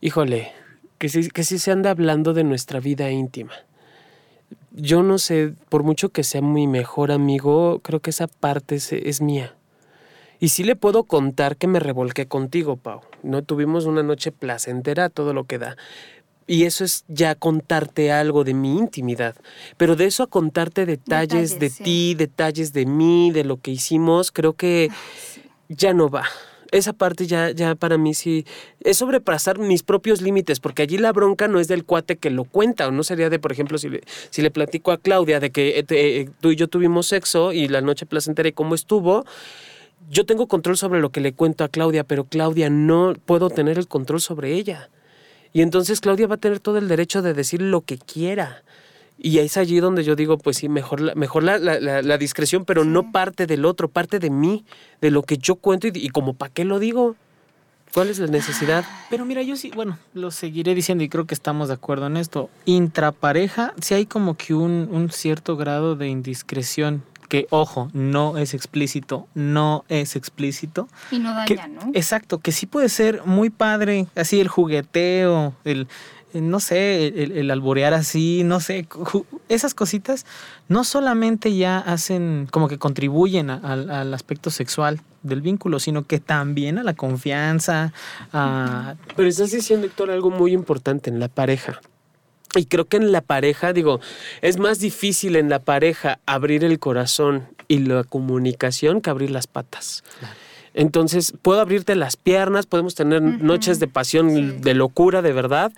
híjole, que sí, que sí se anda hablando de nuestra vida íntima. Yo no sé, por mucho que sea mi mejor amigo, creo que esa parte es, es mía. Y sí le puedo contar que me revolqué contigo, Pau. No tuvimos una noche placentera, todo lo que da. Y eso es ya contarte algo de mi intimidad. Pero de eso a contarte detalles, Detalles, de sí. ti, detalles de mí, de lo que hicimos, creo que ya no va. Esa parte ya, ya para mí sí es sobrepasar mis propios límites, porque allí la bronca no es del cuate que lo cuenta, o no sería de, por ejemplo, si le, si le platico a Claudia de que eh, eh, tú y yo tuvimos sexo y la noche placentera y cómo estuvo, yo tengo control sobre lo que le cuento a Claudia, pero Claudia no puedo tener el control sobre ella. Y entonces Claudia va a tener todo el derecho de decir lo que quiera. Y es allí donde yo digo, pues sí, mejor la, mejor la, la- la- la discreción, pero no parte del otro, parte de mí, de lo que yo cuento y, y como para qué lo digo. ¿Cuál es la necesidad? Pero mira, yo sí, bueno, lo seguiré diciendo y creo que estamos de acuerdo en esto. Intrapareja, sí hay como que un, un cierto grado de indiscreción que, ojo, no es explícito, no es explícito. Y no que- daña, ¿no? Exacto, que sí puede ser muy padre, así el jugueteo, el, no sé, el, el alborear así, no sé, esas cositas no solamente ya hacen, como que contribuyen a- al, al aspecto sexual del vínculo, sino que también a la confianza, a... Pero estás diciendo, Héctor, algo muy importante en la pareja. Y creo que en la pareja, digo, es más difícil en la pareja abrir el corazón y la comunicación que abrir las patas. Entonces, puedo abrirte las piernas, podemos tener noches de pasión, Sí. de locura, de verdad,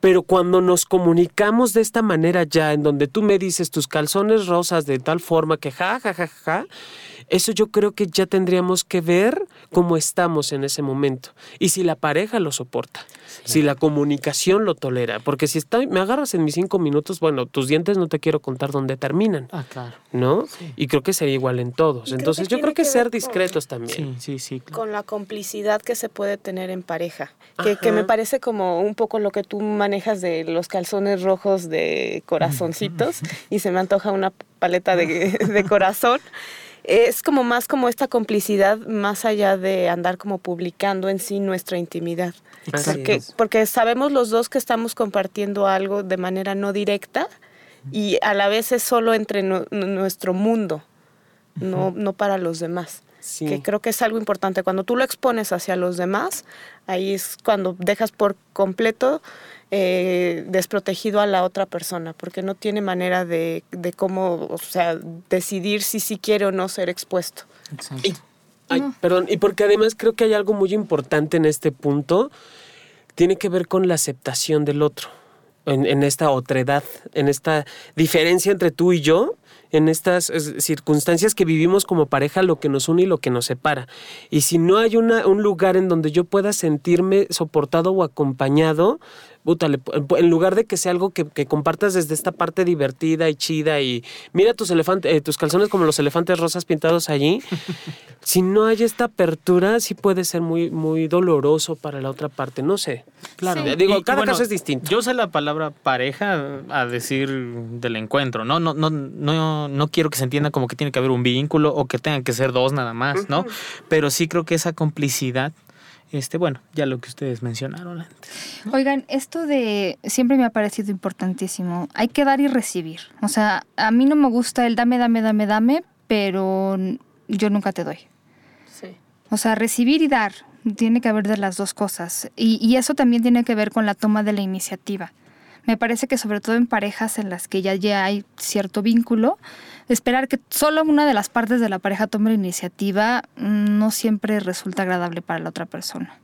Pero cuando nos comunicamos de esta manera ya, en donde tú me dices tus calzones rosas de tal forma que ja, ja, ja, ja, eso yo creo que ya tendríamos que ver cómo estamos en ese momento y si la pareja lo soporta, si la comunicación lo tolera, porque si está, me agarras en mis cinco minutos, bueno, tus dientes no te quiero contar dónde terminan, Ah, claro. ¿no? Y creo que sería igual en todos. Y Entonces yo creo que que ser con- discretos también. Sí, sí, sí. claro. con la complicidad que se puede tener en pareja, que, me parece como un poco lo que tú manejas de los calzones rojos de corazoncitos y se me antoja una paleta de, de corazón. Es como más como esta complicidad más allá de andar como publicando en sí nuestra intimidad. Porque, porque sabemos los dos que estamos compartiendo algo de manera no directa y a la vez es solo entre nu- nuestro mundo, no, no para los demás Sí. que creo que es algo importante. Cuando tú lo expones hacia los demás, ahí es cuando dejas por completo eh, desprotegido a la otra persona, porque no tiene manera de, de cómo, o sea, decidir si sí quiere o no ser expuesto. Exacto. Y, ay, perdón, y porque además creo que hay algo muy importante en este punto, tiene que ver con la aceptación del otro, en, en esta otredad, en esta diferencia entre tú y yo, en estas es, circunstancias que vivimos como pareja, lo que nos une y lo que nos separa. Y si no hay una, un lugar en donde yo pueda sentirme soportado o acompañado, en lugar de que sea algo que, que compartas desde esta parte divertida y chida y mira tus elefantes, eh, tus calzones como los elefantes rosas pintados allí, si no hay esta apertura, sí puede ser muy, muy doloroso para la otra parte. No sé. Claro. Sí. Digo, Y- cada bueno, caso es distinto. Yo usé la palabra pareja a decir del encuentro, ¿no? No, no, no, no quiero que se entienda como que tiene que haber un vínculo o que tengan que ser dos nada más, ¿no? Pero sí creo que esa complicidad, este, bueno, ya lo que ustedes mencionaron antes. Oigan, esto de siempre me ha parecido importantísimo. Hay que dar y recibir. O sea, a mí no me gusta el dame, dame, dame, dame, pero yo nunca te doy. Sí. O sea, recibir y dar. Tiene que haber de las dos cosas. Y, y eso también tiene que ver con la toma de la iniciativa. Me parece que sobre todo en parejas en las que ya, ya hay cierto vínculo, esperar que solo una de las partes de la pareja tome la iniciativa mm, no siempre resulta agradable para la otra persona.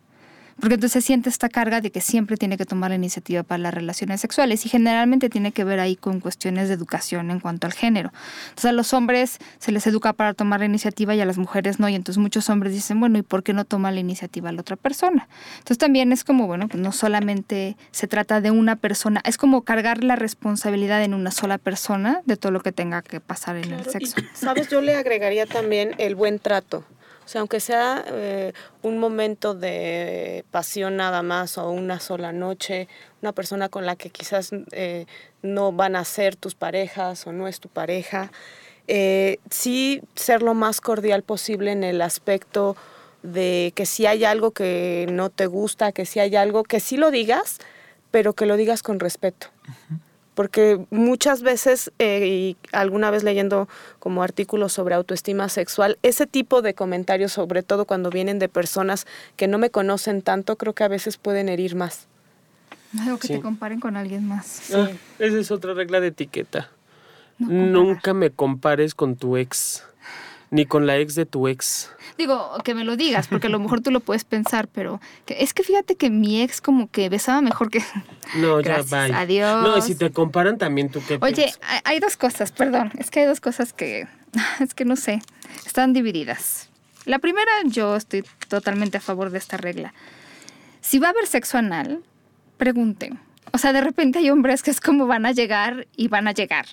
Porque entonces siente esta carga de que siempre tiene que tomar la iniciativa para las relaciones sexuales y generalmente tiene que ver ahí con cuestiones de educación en cuanto al género. Entonces a los hombres se les educa para tomar la iniciativa y a las mujeres no. Y entonces muchos hombres dicen, bueno, ¿y por qué no toma la iniciativa la otra persona? Entonces también es como, bueno, pues no solamente se trata de una persona, es como cargar la responsabilidad en una sola persona de todo lo que tenga que pasar en el y, sexo. Sabes, yo le agregaría también el buen trato. O sea, aunque sea eh, un momento de pasión nada más o una sola noche, una persona con la que quizás eh, no van a ser tus parejas o no es tu pareja, eh, sí ser lo más cordial posible en el aspecto de que si hay algo que no te gusta, que si hay algo, que sí lo digas, pero que lo digas con respeto porque muchas veces, eh, y alguna vez leyendo como artículos sobre autoestima sexual, ese tipo de comentarios, sobre todo cuando vienen de personas que no me conocen tanto, creo que a veces pueden herir más. O que Sí. te comparen con alguien más. Ah, esa es otra regla de etiqueta. No. Nunca me compares con tu ex, ni con la ex de tu ex. Digo, que me lo digas, porque a lo mejor tú lo puedes pensar, pero que- es que fíjate que mi ex como que besaba mejor que... No, Gracias, ya va. adiós. No, y si te comparan también tú qué Oye, piensas? hay dos cosas, perdón, es que hay dos cosas que, es que no sé, están divididas. La primera, yo estoy totalmente a favor de esta regla. Si va a haber sexo anal, pregunten. O sea, de repente hay hombres que es como van a llegar y van a llegar.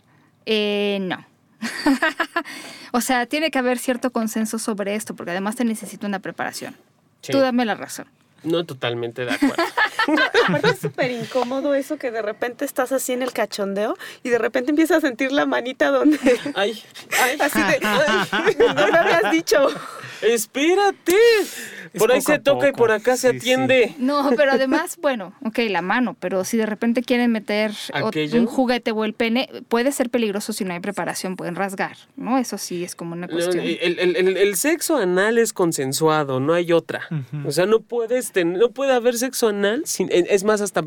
Eh, no. o sea, tiene que haber cierto consenso sobre esto, porque además te necesita una preparación. Sí. Tú dame la razón. No, totalmente de acuerdo. Aparte es súper incómodo eso que de repente estás así en el cachondeo y de repente empiezas a sentir la manita donde... Ay, Así de... "Ay, no me habías dicho. espérate. Por ahí se toca y por acá se Sí, atiende. No, pero además, bueno, ok, la mano, pero si de repente quieren meter un juguete o el pene, puede ser peligroso si no hay preparación, pueden rasgar, ¿no? Eso sí es como una cuestión. el, el- el- el sexo anal es consensuado, no hay otra. O sea, no puedes ten- no puede haber sexo anal sin, e, es más hasta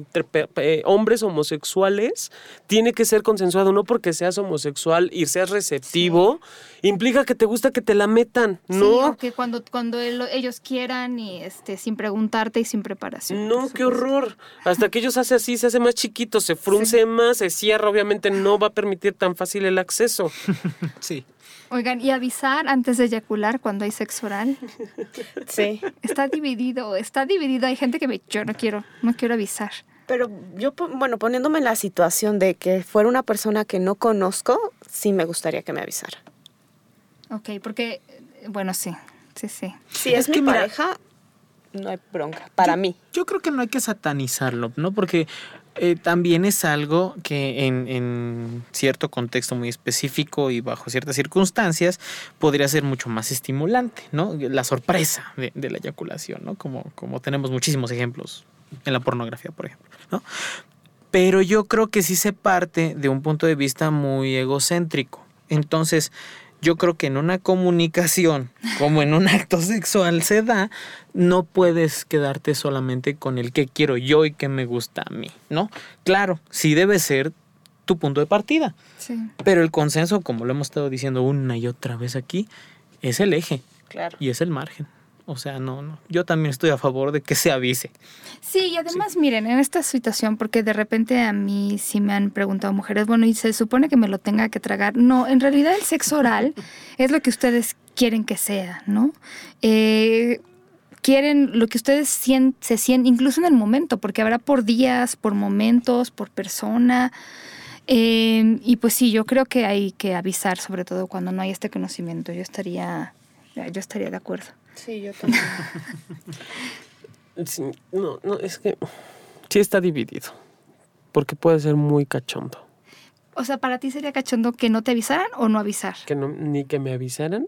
hombres homosexuales tiene que ser consensuado, no porque seas homosexual y seas receptivo implica que te gusta que te la metan, Sí, no. o que cuando, cuando el- ellos quieran y este sin preguntarte y sin preparación. No, qué horror. Hasta que ellos hace así, se hace más chiquito, se frunce más, se cierra, obviamente no va a permitir tan fácil el acceso. Sí. Oigan, y avisar antes de eyacular cuando hay sexo oral. Sí. Está dividido, está dividido. Hay gente que me, yo no quiero, no quiero avisar. Pero yo, bueno, poniéndome en la situación de que fuera una persona que no conozco, sí me gustaría que me avisara. Ok, porque, bueno, sí, sí, sí. Si es, Es que mi mira- pareja, no hay bronca. Para Yo- mí. Yo creo que no hay que satanizarlo, ¿no? Porque eh, también es algo que en, en cierto contexto muy específico y bajo ciertas circunstancias podría ser mucho más estimulante, ¿no? La sorpresa de, de la eyaculación, ¿no? Como, como tenemos muchísimos ejemplos en la pornografía, por ejemplo, ¿no? Pero yo creo que sí se parte de un punto de vista muy egocéntrico. Entonces, yo creo que en una comunicación, como en un acto sexual se da, no puedes quedarte solamente con el que quiero yo y que me gusta a mí, ¿no? Claro, sí debe ser tu punto de partida, Sí. pero el consenso, como lo hemos estado diciendo una y otra vez aquí, es el eje Claro. y es el margen. O sea, no, no. Yo también estoy a favor de que se avise. Sí, y además, miren, en esta situación, porque de repente a mí sí me han preguntado mujeres, bueno, y se supone que me lo tenga que tragar. No, en realidad el sexo oral es lo que ustedes quieren que sea, ¿no? Eh, quieren lo que ustedes sien- se sienten, incluso en el momento, porque habrá por días, por momentos, por persona. Eh, y pues sí, yo creo que hay que avisar, sobre todo cuando no hay este conocimiento. Yo estaría, yo estaría de acuerdo. Sí, yo también. Sí, no, no, es que sí está dividido. Porque puede ser muy cachondo. O sea, ¿para ti sería cachondo que no te avisaran o no avisar? Que no, ni que me avisaran,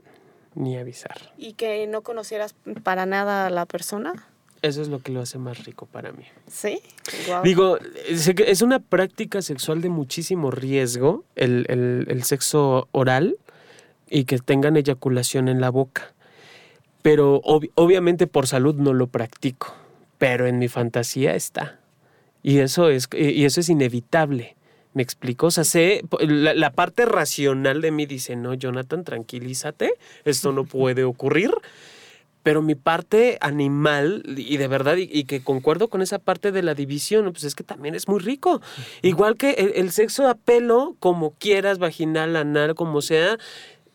ni avisar. ¿Y que no conocieras para nada a la persona? Eso es lo que lo hace más rico para mí. Sí. Guau. Digo, es una práctica sexual de muchísimo riesgo, el, el- el sexo oral, y que tengan eyaculación en la boca. Pero ob- obviamente por salud no lo practico, pero en mi fantasía está. Y eso es, y eso es inevitable. ¿Me explico? O sea, sé, la, la parte racional de mí dice, no, Jonathan, tranquilízate, esto no puede ocurrir. Pero mi parte animal, y de verdad, y, y que concuerdo con esa parte de la división, pues es que también es muy rico. Igual que el, el sexo a pelo, como quieras, vaginal, anal, como sea,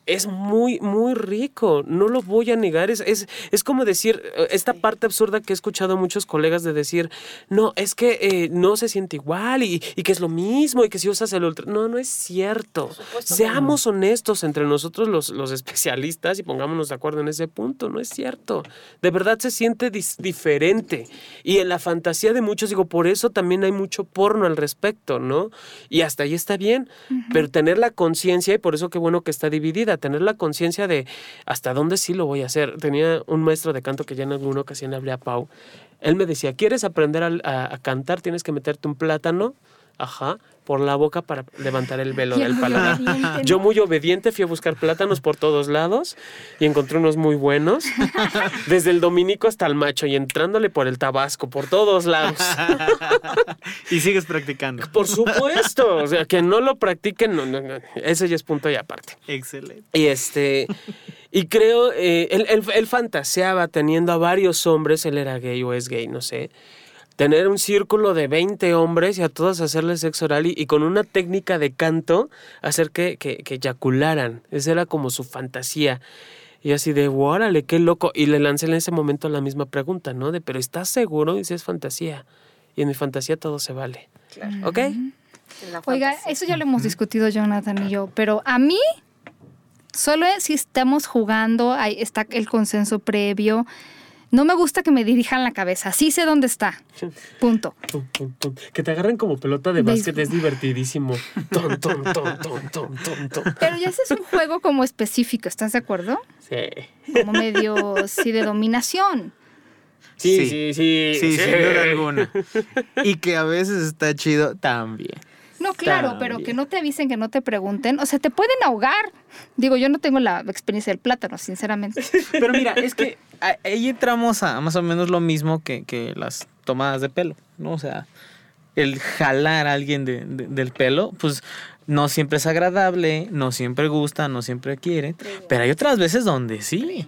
es muy, muy rico. No lo voy a negar. Es, es, es como decir, eh, esta parte absurda que he escuchado a muchos colegas de decir, no, es que eh, no se siente igual y, y que es lo mismo y que si usas el ultra. No, no es cierto. Seamos honestos entre nosotros los, los especialistas y pongámonos de acuerdo en ese punto. No es cierto. De verdad se siente diferente. Y en la fantasía de muchos, digo, por eso también hay mucho porno al respecto, ¿no? Y hasta ahí está bien. Pero tener la conciencia, y por eso qué bueno que está dividida, tener la conciencia de hasta dónde sí lo voy a hacer. Tenía un maestro de canto que ya en alguna ocasión le hablé a Pau. Él me decía, ¿quieres aprender a, a- a cantar? Tienes que meterte un plátano, ajá, por la boca para levantar el velo del paladar. obediente, Yo muy obediente fui a buscar plátanos por todos lados y encontré unos muy buenos. Desde el dominico hasta el macho y entrándole por el tabasco, por todos lados. y sigues practicando. Por supuesto. O sea, que no lo practiquen, no, no, no. Ese ya es punto y aparte. Excelente. Y este. Y creo, eh, él, él- él fantaseaba teniendo a varios hombres, él era gay o es gay, no sé. Tener un círculo de 20 hombres y a todos hacerles sexo oral y, y con una técnica de canto hacer que, que, que eyacularan. Esa era como su fantasía. Y así de, órale, qué loco. Y le lancé en ese momento la misma pregunta, ¿no? De, pero ¿estás seguro? Y si es fantasía. Y en mi fantasía todo se vale. Claro. ¿Ok? Oiga, eso ya lo hemos discutido Jonathan y yo, pero a mí solo es si estamos jugando, ahí está el consenso previo. No me gusta que me dirijan la cabeza, sí sé dónde está. Punto. Que te agarren como pelota de básquet es divertidísimo. Tom, tom, tom, tom, tom, tom, tom. Pero ya ese es un juego como específico, ¿estás de acuerdo? Sí. Como medio, sí, de dominación. Sí, sí, sí. Sí, sin duda alguna. Y que a veces está chido también. No, claro, pero que no te avisen, que no te pregunten. O sea, te pueden ahogar. Digo, yo no tengo la experiencia del plátano, sinceramente. Pero mira, es que ahí entramos a más o menos lo mismo que, que las tomadas de pelo, ¿no? O sea, el jalar a alguien de- de- del pelo, pues no siempre es agradable, no siempre gusta, no siempre quiere, pero hay otras veces donde sí.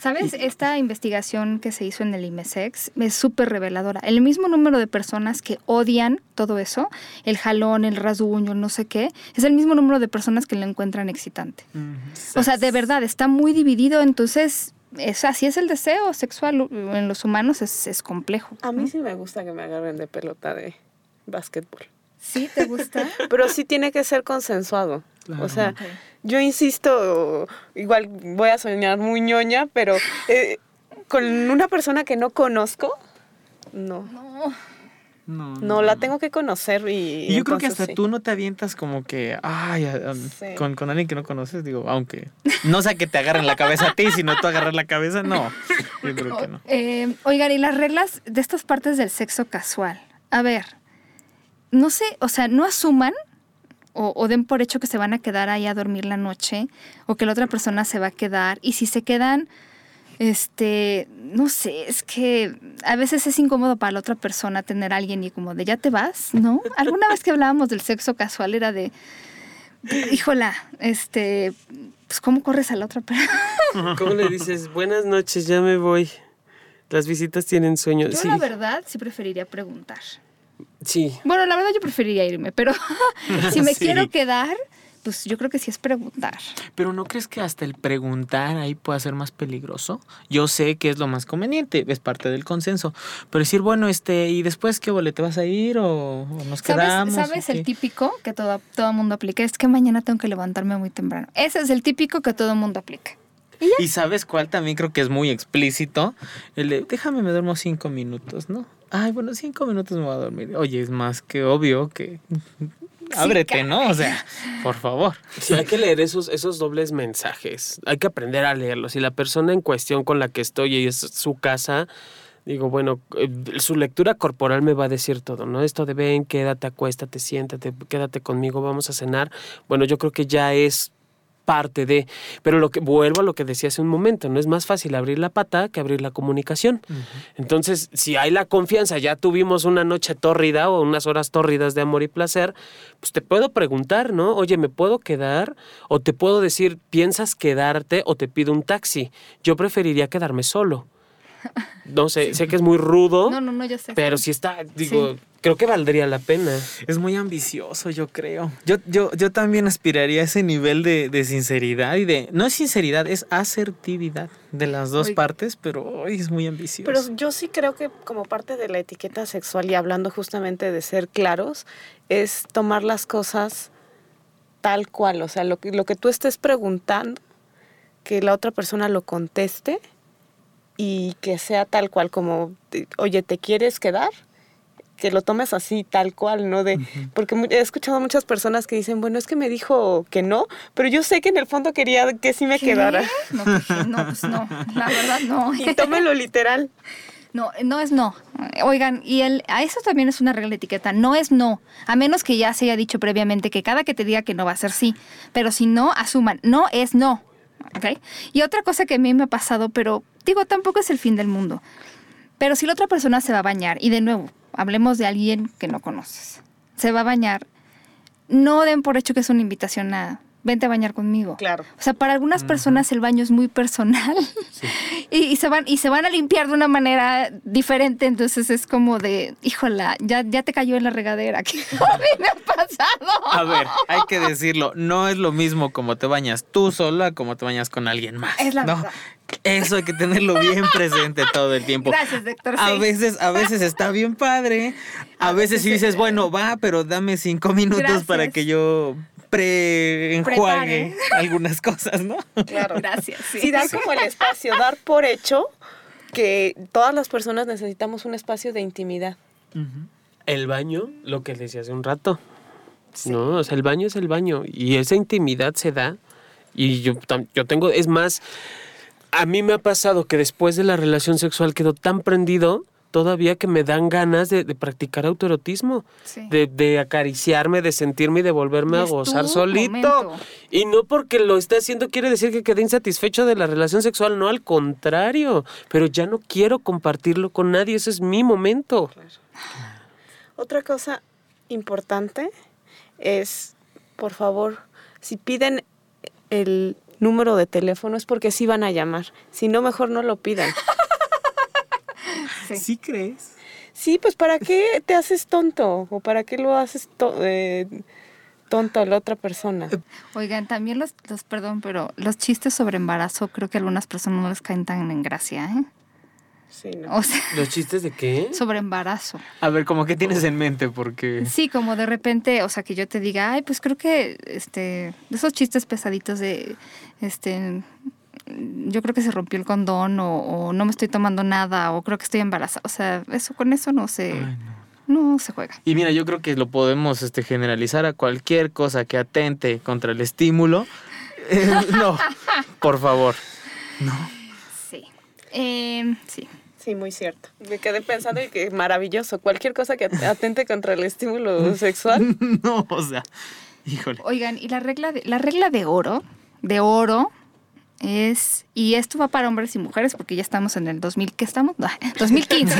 ¿Sabes? Esta investigación que se hizo en el IMESEX es súper reveladora. El mismo número de personas que odian todo eso, el jalón, el rasguño, no sé qué, es el mismo número de personas que lo encuentran excitante. O sea, de verdad, está muy dividido, entonces es así es el deseo sexual en los humanos es, es complejo. A mí sí me gusta que me agarren de pelota de básquetbol. ¿Sí te gusta? Pero sí tiene que ser consensuado. Claro. O sea, yo insisto, igual voy a soñar muy ñoña, pero eh, con una persona que no conozco, no. No. No, No, la tengo que conocer y... Y yo creo que hasta sí. tú no te avientas como que, ay, Sí. con, con alguien que no conoces, digo, aunque no sea que te agarren la cabeza a ti, sino tú agarrar la cabeza, no. Yo creo que no. Eh, oigan, y las reglas de estas partes del sexo casual. A ver, no sé, o sea, no asuman o, o den por hecho que se van a quedar ahí a dormir la noche o que la otra persona se va a quedar. Y si se quedan, este, no sé, es que a veces es incómodo para la otra persona tener a alguien y como de ya te vas, ¿no? Alguna vez que hablábamos del sexo casual era de, híjola, este, pues cómo corres a la otra persona. ¿Cómo le dices? Buenas noches, ya me voy. Las visitas tienen sueño. Yo sí, la verdad sí preferiría preguntar. sí. Bueno, la verdad yo preferiría irme, pero si me Sí. quiero quedar, pues yo creo que sí es preguntar. Pero ¿no crees que hasta el preguntar ahí pueda ser más peligroso? Yo sé que es lo más conveniente, es parte del consenso. Pero decir, bueno, este, ¿y después qué vole? ¿Te vas a ir o, o nos quedamos? ¿Sabes, ¿sabes o el típico que todo, todo mundo aplica? Es que mañana tengo que levantarme muy temprano. Ese es el típico que todo mundo aplica. Y sabes cuál también creo que es muy explícito. El de, déjame, me duermo cinco minutos, ¿no? Ay, bueno, cinco minutos me voy a dormir. Oye, es más que obvio que... Ábrete, ¿no? O sea, por favor. Sí, hay que leer esos, esos dobles mensajes. Hay que aprender a leerlos. Si la persona en cuestión con la que estoy y es su casa, digo, bueno, eh, su lectura corporal me va a decir todo, ¿no? Esto de ven, quédate, acuéstate, siéntate, quédate conmigo, vamos a cenar. Bueno, yo creo que ya es parte de, pero lo que vuelvo a lo que decía hace un momento, no es más fácil abrir la pata que abrir la comunicación. Entonces, si hay la confianza, ya tuvimos una noche tórrida o unas horas tórridas de amor y placer, pues te puedo preguntar, ¿no? Oye, ¿me puedo quedar? O te puedo decir, ¿piensas quedarte o te pido un taxi? Yo preferiría quedarme solo. No sé, sé que es muy rudo, No, no, no, yo sé. pero si está, digo, creo que valdría la pena. Es muy ambicioso, yo creo. Yo, yo, yo también aspiraría a ese nivel de, de sinceridad y de... No es sinceridad, es asertividad de las dos partes, pero hoy es muy ambicioso. Pero yo sí creo que como parte de la etiqueta sexual y hablando justamente de ser claros, es tomar las cosas tal cual, o sea, lo que, lo que tú estés preguntando, que la otra persona lo conteste y que sea tal cual como, oye, ¿te quieres quedar? Que lo tomes así, tal cual, ¿no? De, Porque he escuchado a muchas personas que dicen, bueno, es que me dijo que no, pero yo sé que en el fondo quería que sí me ¿Qué? quedara. No, pues, no, pues no, la verdad no. Y tómelo literal. No, no es no. Oigan, y el, a eso también es una regla de etiqueta. No es no. A menos que ya se haya dicho previamente que cada que te diga que no va a ser sí. Pero si no, asuman. No es no. ¿Ok? Y otra cosa que a mí me ha pasado, pero digo, tampoco es el fin del mundo. Pero si la otra persona se va a bañar, y de nuevo, hablemos de alguien que no conoces, se va a bañar, no den por hecho que es una invitación a vente a bañar conmigo. Claro. O sea, para algunas personas el baño es muy personal y, y se van y se van a limpiar de una manera diferente, entonces es como de, híjola, ya, ya te cayó en la regadera, a mí me ha pasado. A ver, hay que decirlo, no es lo mismo como te bañas tú sola como te bañas con alguien más. Es la ¿no? verdad. Eso hay que tenerlo bien presente todo el tiempo. Gracias, Héctor. A sí. veces, a veces está bien padre. A, A veces sí dices, bueno, va, pero dame cinco minutos Gracias. para que yo pre-enjuague algunas cosas, ¿no? Claro. Gracias. Sí. Sí, dar como el espacio, dar por hecho que todas las personas necesitamos un espacio de intimidad. El baño, lo que decía hace un rato. No, o sea, el baño es el baño y esa intimidad se da. Y yo, yo tengo, es más, a mí me ha pasado que después de la relación sexual quedo tan prendido todavía que me dan ganas de, de practicar autoerotismo, Sí. de, de acariciarme, de sentirme y de volverme Y a gozar solito. momento. Y no porque lo esté haciendo quiere decir que quedé insatisfecho de la relación sexual, no al contrario, pero ya no quiero compartirlo con nadie, ese es mi momento. Otra cosa importante es, por favor, si piden el número de teléfono es porque sí van a llamar. Si no, mejor no lo pidan. ¿Sí, crees? Sí, pues ¿para qué te haces tonto? ¿O para qué lo haces to- eh, tonto a la otra persona? Oigan, también los, los, perdón, pero los chistes sobre embarazo creo que a algunas personas no les caen tan en gracia, ¿eh? Sí, no. O sea, ¿Los chistes de qué? sobre embarazo. A ver, como que tienes en mente, porque... Sí, como de repente, o sea, que yo te diga, ay, pues creo que, este, esos chistes pesaditos de, este, yo creo que se rompió el condón o, o no me estoy tomando nada o creo que estoy embarazada. O sea, eso con eso no se, Ay, no. no se juega. Y mira, yo creo que lo podemos este, generalizar a cualquier cosa que atente contra el estímulo. Eh, no, por favor. No. Sí. Eh, sí. Sí, muy cierto. Me quedé pensando y que maravilloso. Cualquier cosa que atente contra el estímulo sexual. No, o sea, híjole. Oigan, y la regla de, la regla de oro, de oro, es, y esto va para hombres y mujeres, porque ya estamos en el 2000, ¿qué estamos? Ah, 2015.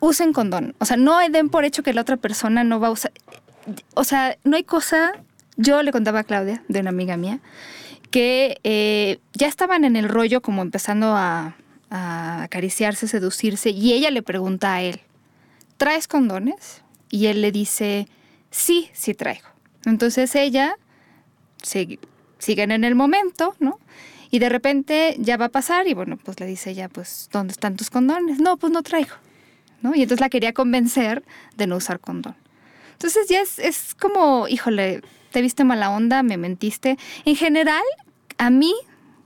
Usen condón. O sea, no den por hecho que la otra persona no va a usar. O sea, no hay cosa. Yo le contaba a Claudia, de una amiga mía, que eh, ya estaban en el rollo como empezando a, acariciarse, seducirse, y ella le pregunta a él, ¿traes condones? Y él le dice, sí, sí traigo. Entonces ella sig- siguen en el momento, ¿no? Y de repente ya va a pasar y bueno, pues le dice ella, pues, ¿dónde están tus condones? No, pues no traigo, ¿no? Y entonces la quería convencer de no usar condón. Entonces ya es, es como, híjole, te viste mala onda, me mentiste. En general, a mí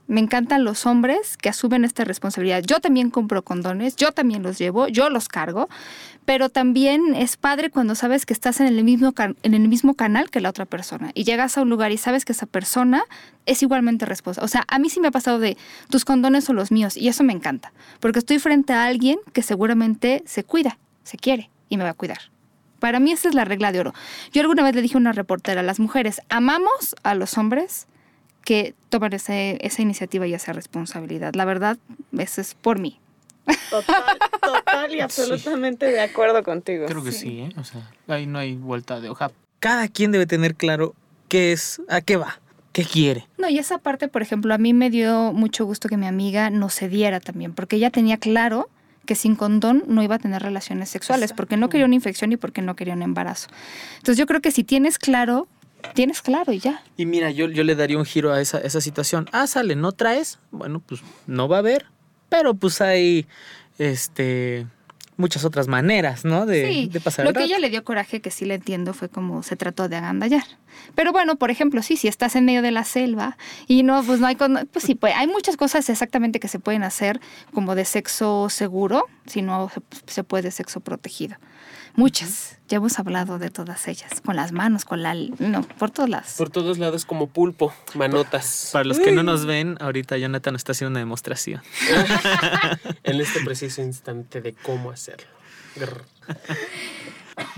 me encantan los hombres que asumen esta responsabilidad. Yo también compro condones, yo también los llevo, yo los cargo, pero también es padre cuando sabes que estás en el mismo, en el mismo canal que la otra persona y llegas a un lugar y sabes que esa persona es igualmente responsable. O sea, a mí sí me ha pasado de tus condones o los míos y eso me encanta, porque estoy frente a alguien que seguramente se cuida, se quiere y me va a cuidar. Para mí esa es la regla de oro. Yo alguna vez le dije a una reportera, las mujeres amamos a los hombres que toman ese- esa iniciativa y esa responsabilidad. La verdad, eso es por mí. Total, total y absolutamente de acuerdo contigo. Creo que sí, ¿eh? O sea, ahí no hay vuelta de hoja. Cada quien debe tener claro qué es, a qué va, qué quiere. No, y esa parte, por ejemplo, a mí me dio mucho gusto que mi amiga no cediera también, porque ella tenía claro que sin condón no iba a tener relaciones sexuales, porque no quería una infección y porque no quería un embarazo. Entonces yo creo que si tienes claro, tienes claro y ya. Y mira, yo, yo le daría un giro a esa, esa situación. Ah, sale, ¿no traes? Bueno, pues no va a haber. Pero pues hay este muchas otras maneras, ¿no? De, sí, de pasar lo el que ella le dio coraje, que sí le entiendo, fue como se trató de agandallar. Pero bueno, por ejemplo, sí, si estás en medio de la selva y no, pues no hay, con- pues sí, pues hay muchas cosas exactamente que se pueden hacer como de sexo seguro, si no se, se puede sexo protegido. Muchas, ya hemos hablado de todas ellas, con las manos, con la, no, por todas las. Por todos lados como pulpo, manotas. Para los que no nos ven, ahorita Jonathan está haciendo una demostración. en este preciso instante de cómo hacerlo. Grr.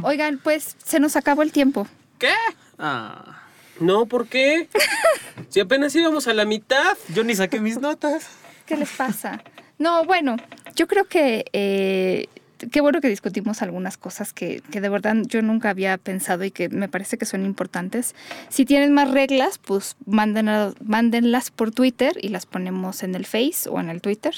Oigan, pues se nos acabó el tiempo. ¿Qué? Ah, No, ¿por qué? Si apenas íbamos a la mitad. yo ni saqué mis notas. ¿Qué les pasa? No, bueno, yo creo que eh, qué bueno que discutimos algunas cosas que, que de verdad yo nunca había pensado y que me parece que son importantes. Si tienen más reglas, pues mándenla- mándenlas por Twitter y las ponemos en el Face o en el Twitter,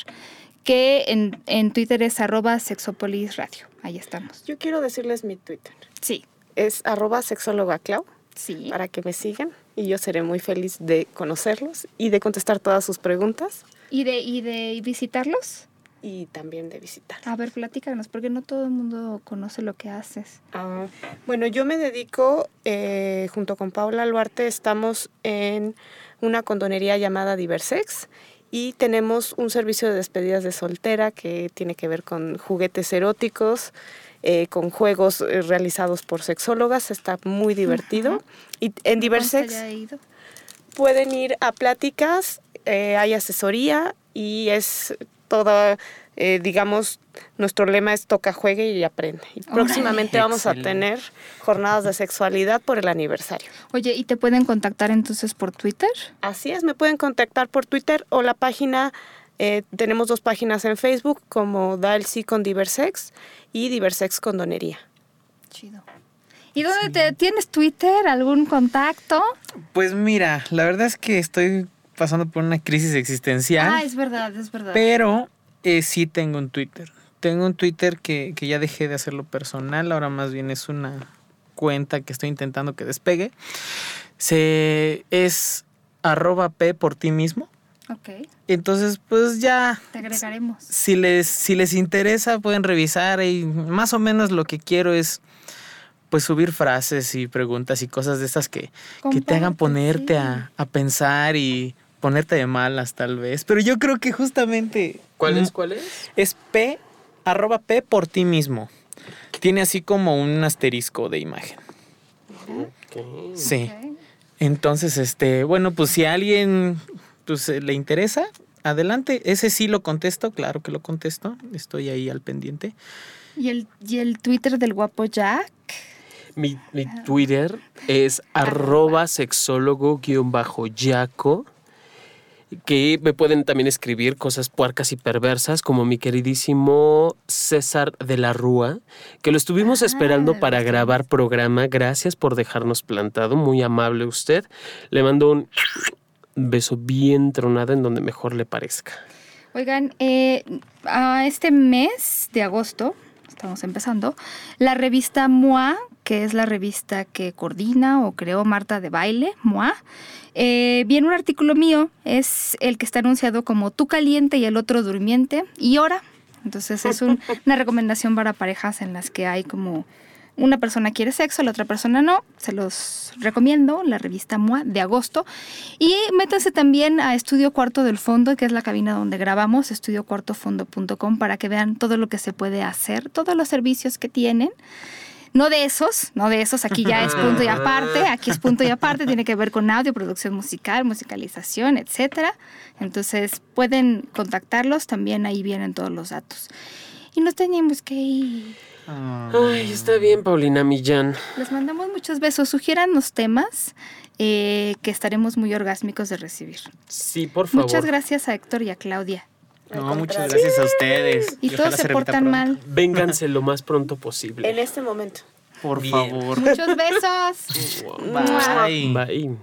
que en, en Twitter es arroba sexopolis radio. Ahí estamos. Yo quiero decirles mi Twitter. Sí, Es arroba sexóloga Clau sí. para que me sigan y yo seré muy feliz de conocerlos y de contestar todas sus preguntas ¿Y de, y de visitarlos? Y también de visitar. A ver, platícanos, porque no todo el mundo conoce lo que haces. Ah, bueno, yo me dedico, eh, junto con Paula Luarte, estamos en una condonería llamada Diversex y tenemos un servicio de despedidas de soltera que tiene que ver con juguetes eróticos, eh, con juegos eh, realizados por sexólogas, está muy divertido. Y en Diversex pueden ir a pláticas, eh, hay asesoría y es toda, eh, digamos, nuestro lema es toca, juegue y aprende. Y próximamente vamos a tener jornadas de sexualidad por el aniversario. Oye, ¿y te pueden contactar entonces por Twitter? Así es, me pueden contactar por Twitter o la página, eh, tenemos dos páginas en Facebook como Dalsi con Diversex y Diversex Condonería. Chido. ¿Y dónde te tienes Twitter? ¿Algún contacto? Pues mira, la verdad es que estoy pasando por una crisis existencial. Ah, es verdad, es verdad. Pero eh, sí tengo un Twitter. Tengo un Twitter que, que ya dejé de hacerlo personal, ahora más bien es una cuenta que estoy intentando que despegue. Se, es arroba P por ti mismo. ok, Entonces, pues ya, te agregaremos. si les, si les interesa, pueden revisar y más o menos lo que quiero es pues subir frases y preguntas y cosas de estas que, que te hagan ponerte sí. a, a pensar y ponerte de malas tal vez. Pero yo creo que justamente ¿Cuál mm, es? ¿Cuál es? es P, arroba P por ti mismo. Tiene así como un asterisco de imagen. Ok. Sí. Entonces, este, bueno, pues si a alguien pues, eh, le interesa, adelante. Ese sí lo contesto, claro que lo contesto. Estoy ahí al pendiente. ¿Y el, y el Twitter del guapo Jack? Mi, mi Twitter es arroba sexólogo-yaco. Que me pueden también escribir cosas puercas y perversas, como mi queridísimo César de la Rúa, que lo estuvimos Ah, esperando para grabar programa. Gracias por dejarnos plantado, muy amable usted. Le mando un beso bien tronado en donde mejor le parezca. Oigan, eh, a este mes de agosto, estamos empezando, la revista MOA, que es la revista que coordina o creó Marta de Baile, MOA, eh, viene un artículo mío, es el que está anunciado como Tú caliente y el otro durmiente y hora. Entonces es un- una recomendación para parejas en las que hay como una persona quiere sexo, la otra persona no. Se los recomiendo, la revista MOA de agosto. Y métanse también a Estudio Cuarto del Fondo, que es la cabina donde grabamos, estudiocuartofondo.com, para que vean todo lo que se puede hacer, todos los servicios que tienen. No de esos, no de esos, aquí ya es punto y aparte, aquí es punto y aparte, tiene que ver con audio, producción musical, musicalización, etcétera. Entonces pueden contactarlos, también ahí vienen todos los datos. Y nos tenemos que ir. Ay, está bien, Paulina Millán. Les mandamos muchos besos. Sugiéranos temas eh, que estaremos muy orgásmicos de recibir. Sí, por favor. Muchas gracias a Héctor y a Claudia. No, muchas gracias a ustedes. Y todos se portan pronto. mal. Vénganse lo más pronto posible. En este momento. Por Bien. favor. Muchos besos. Bye. Bye.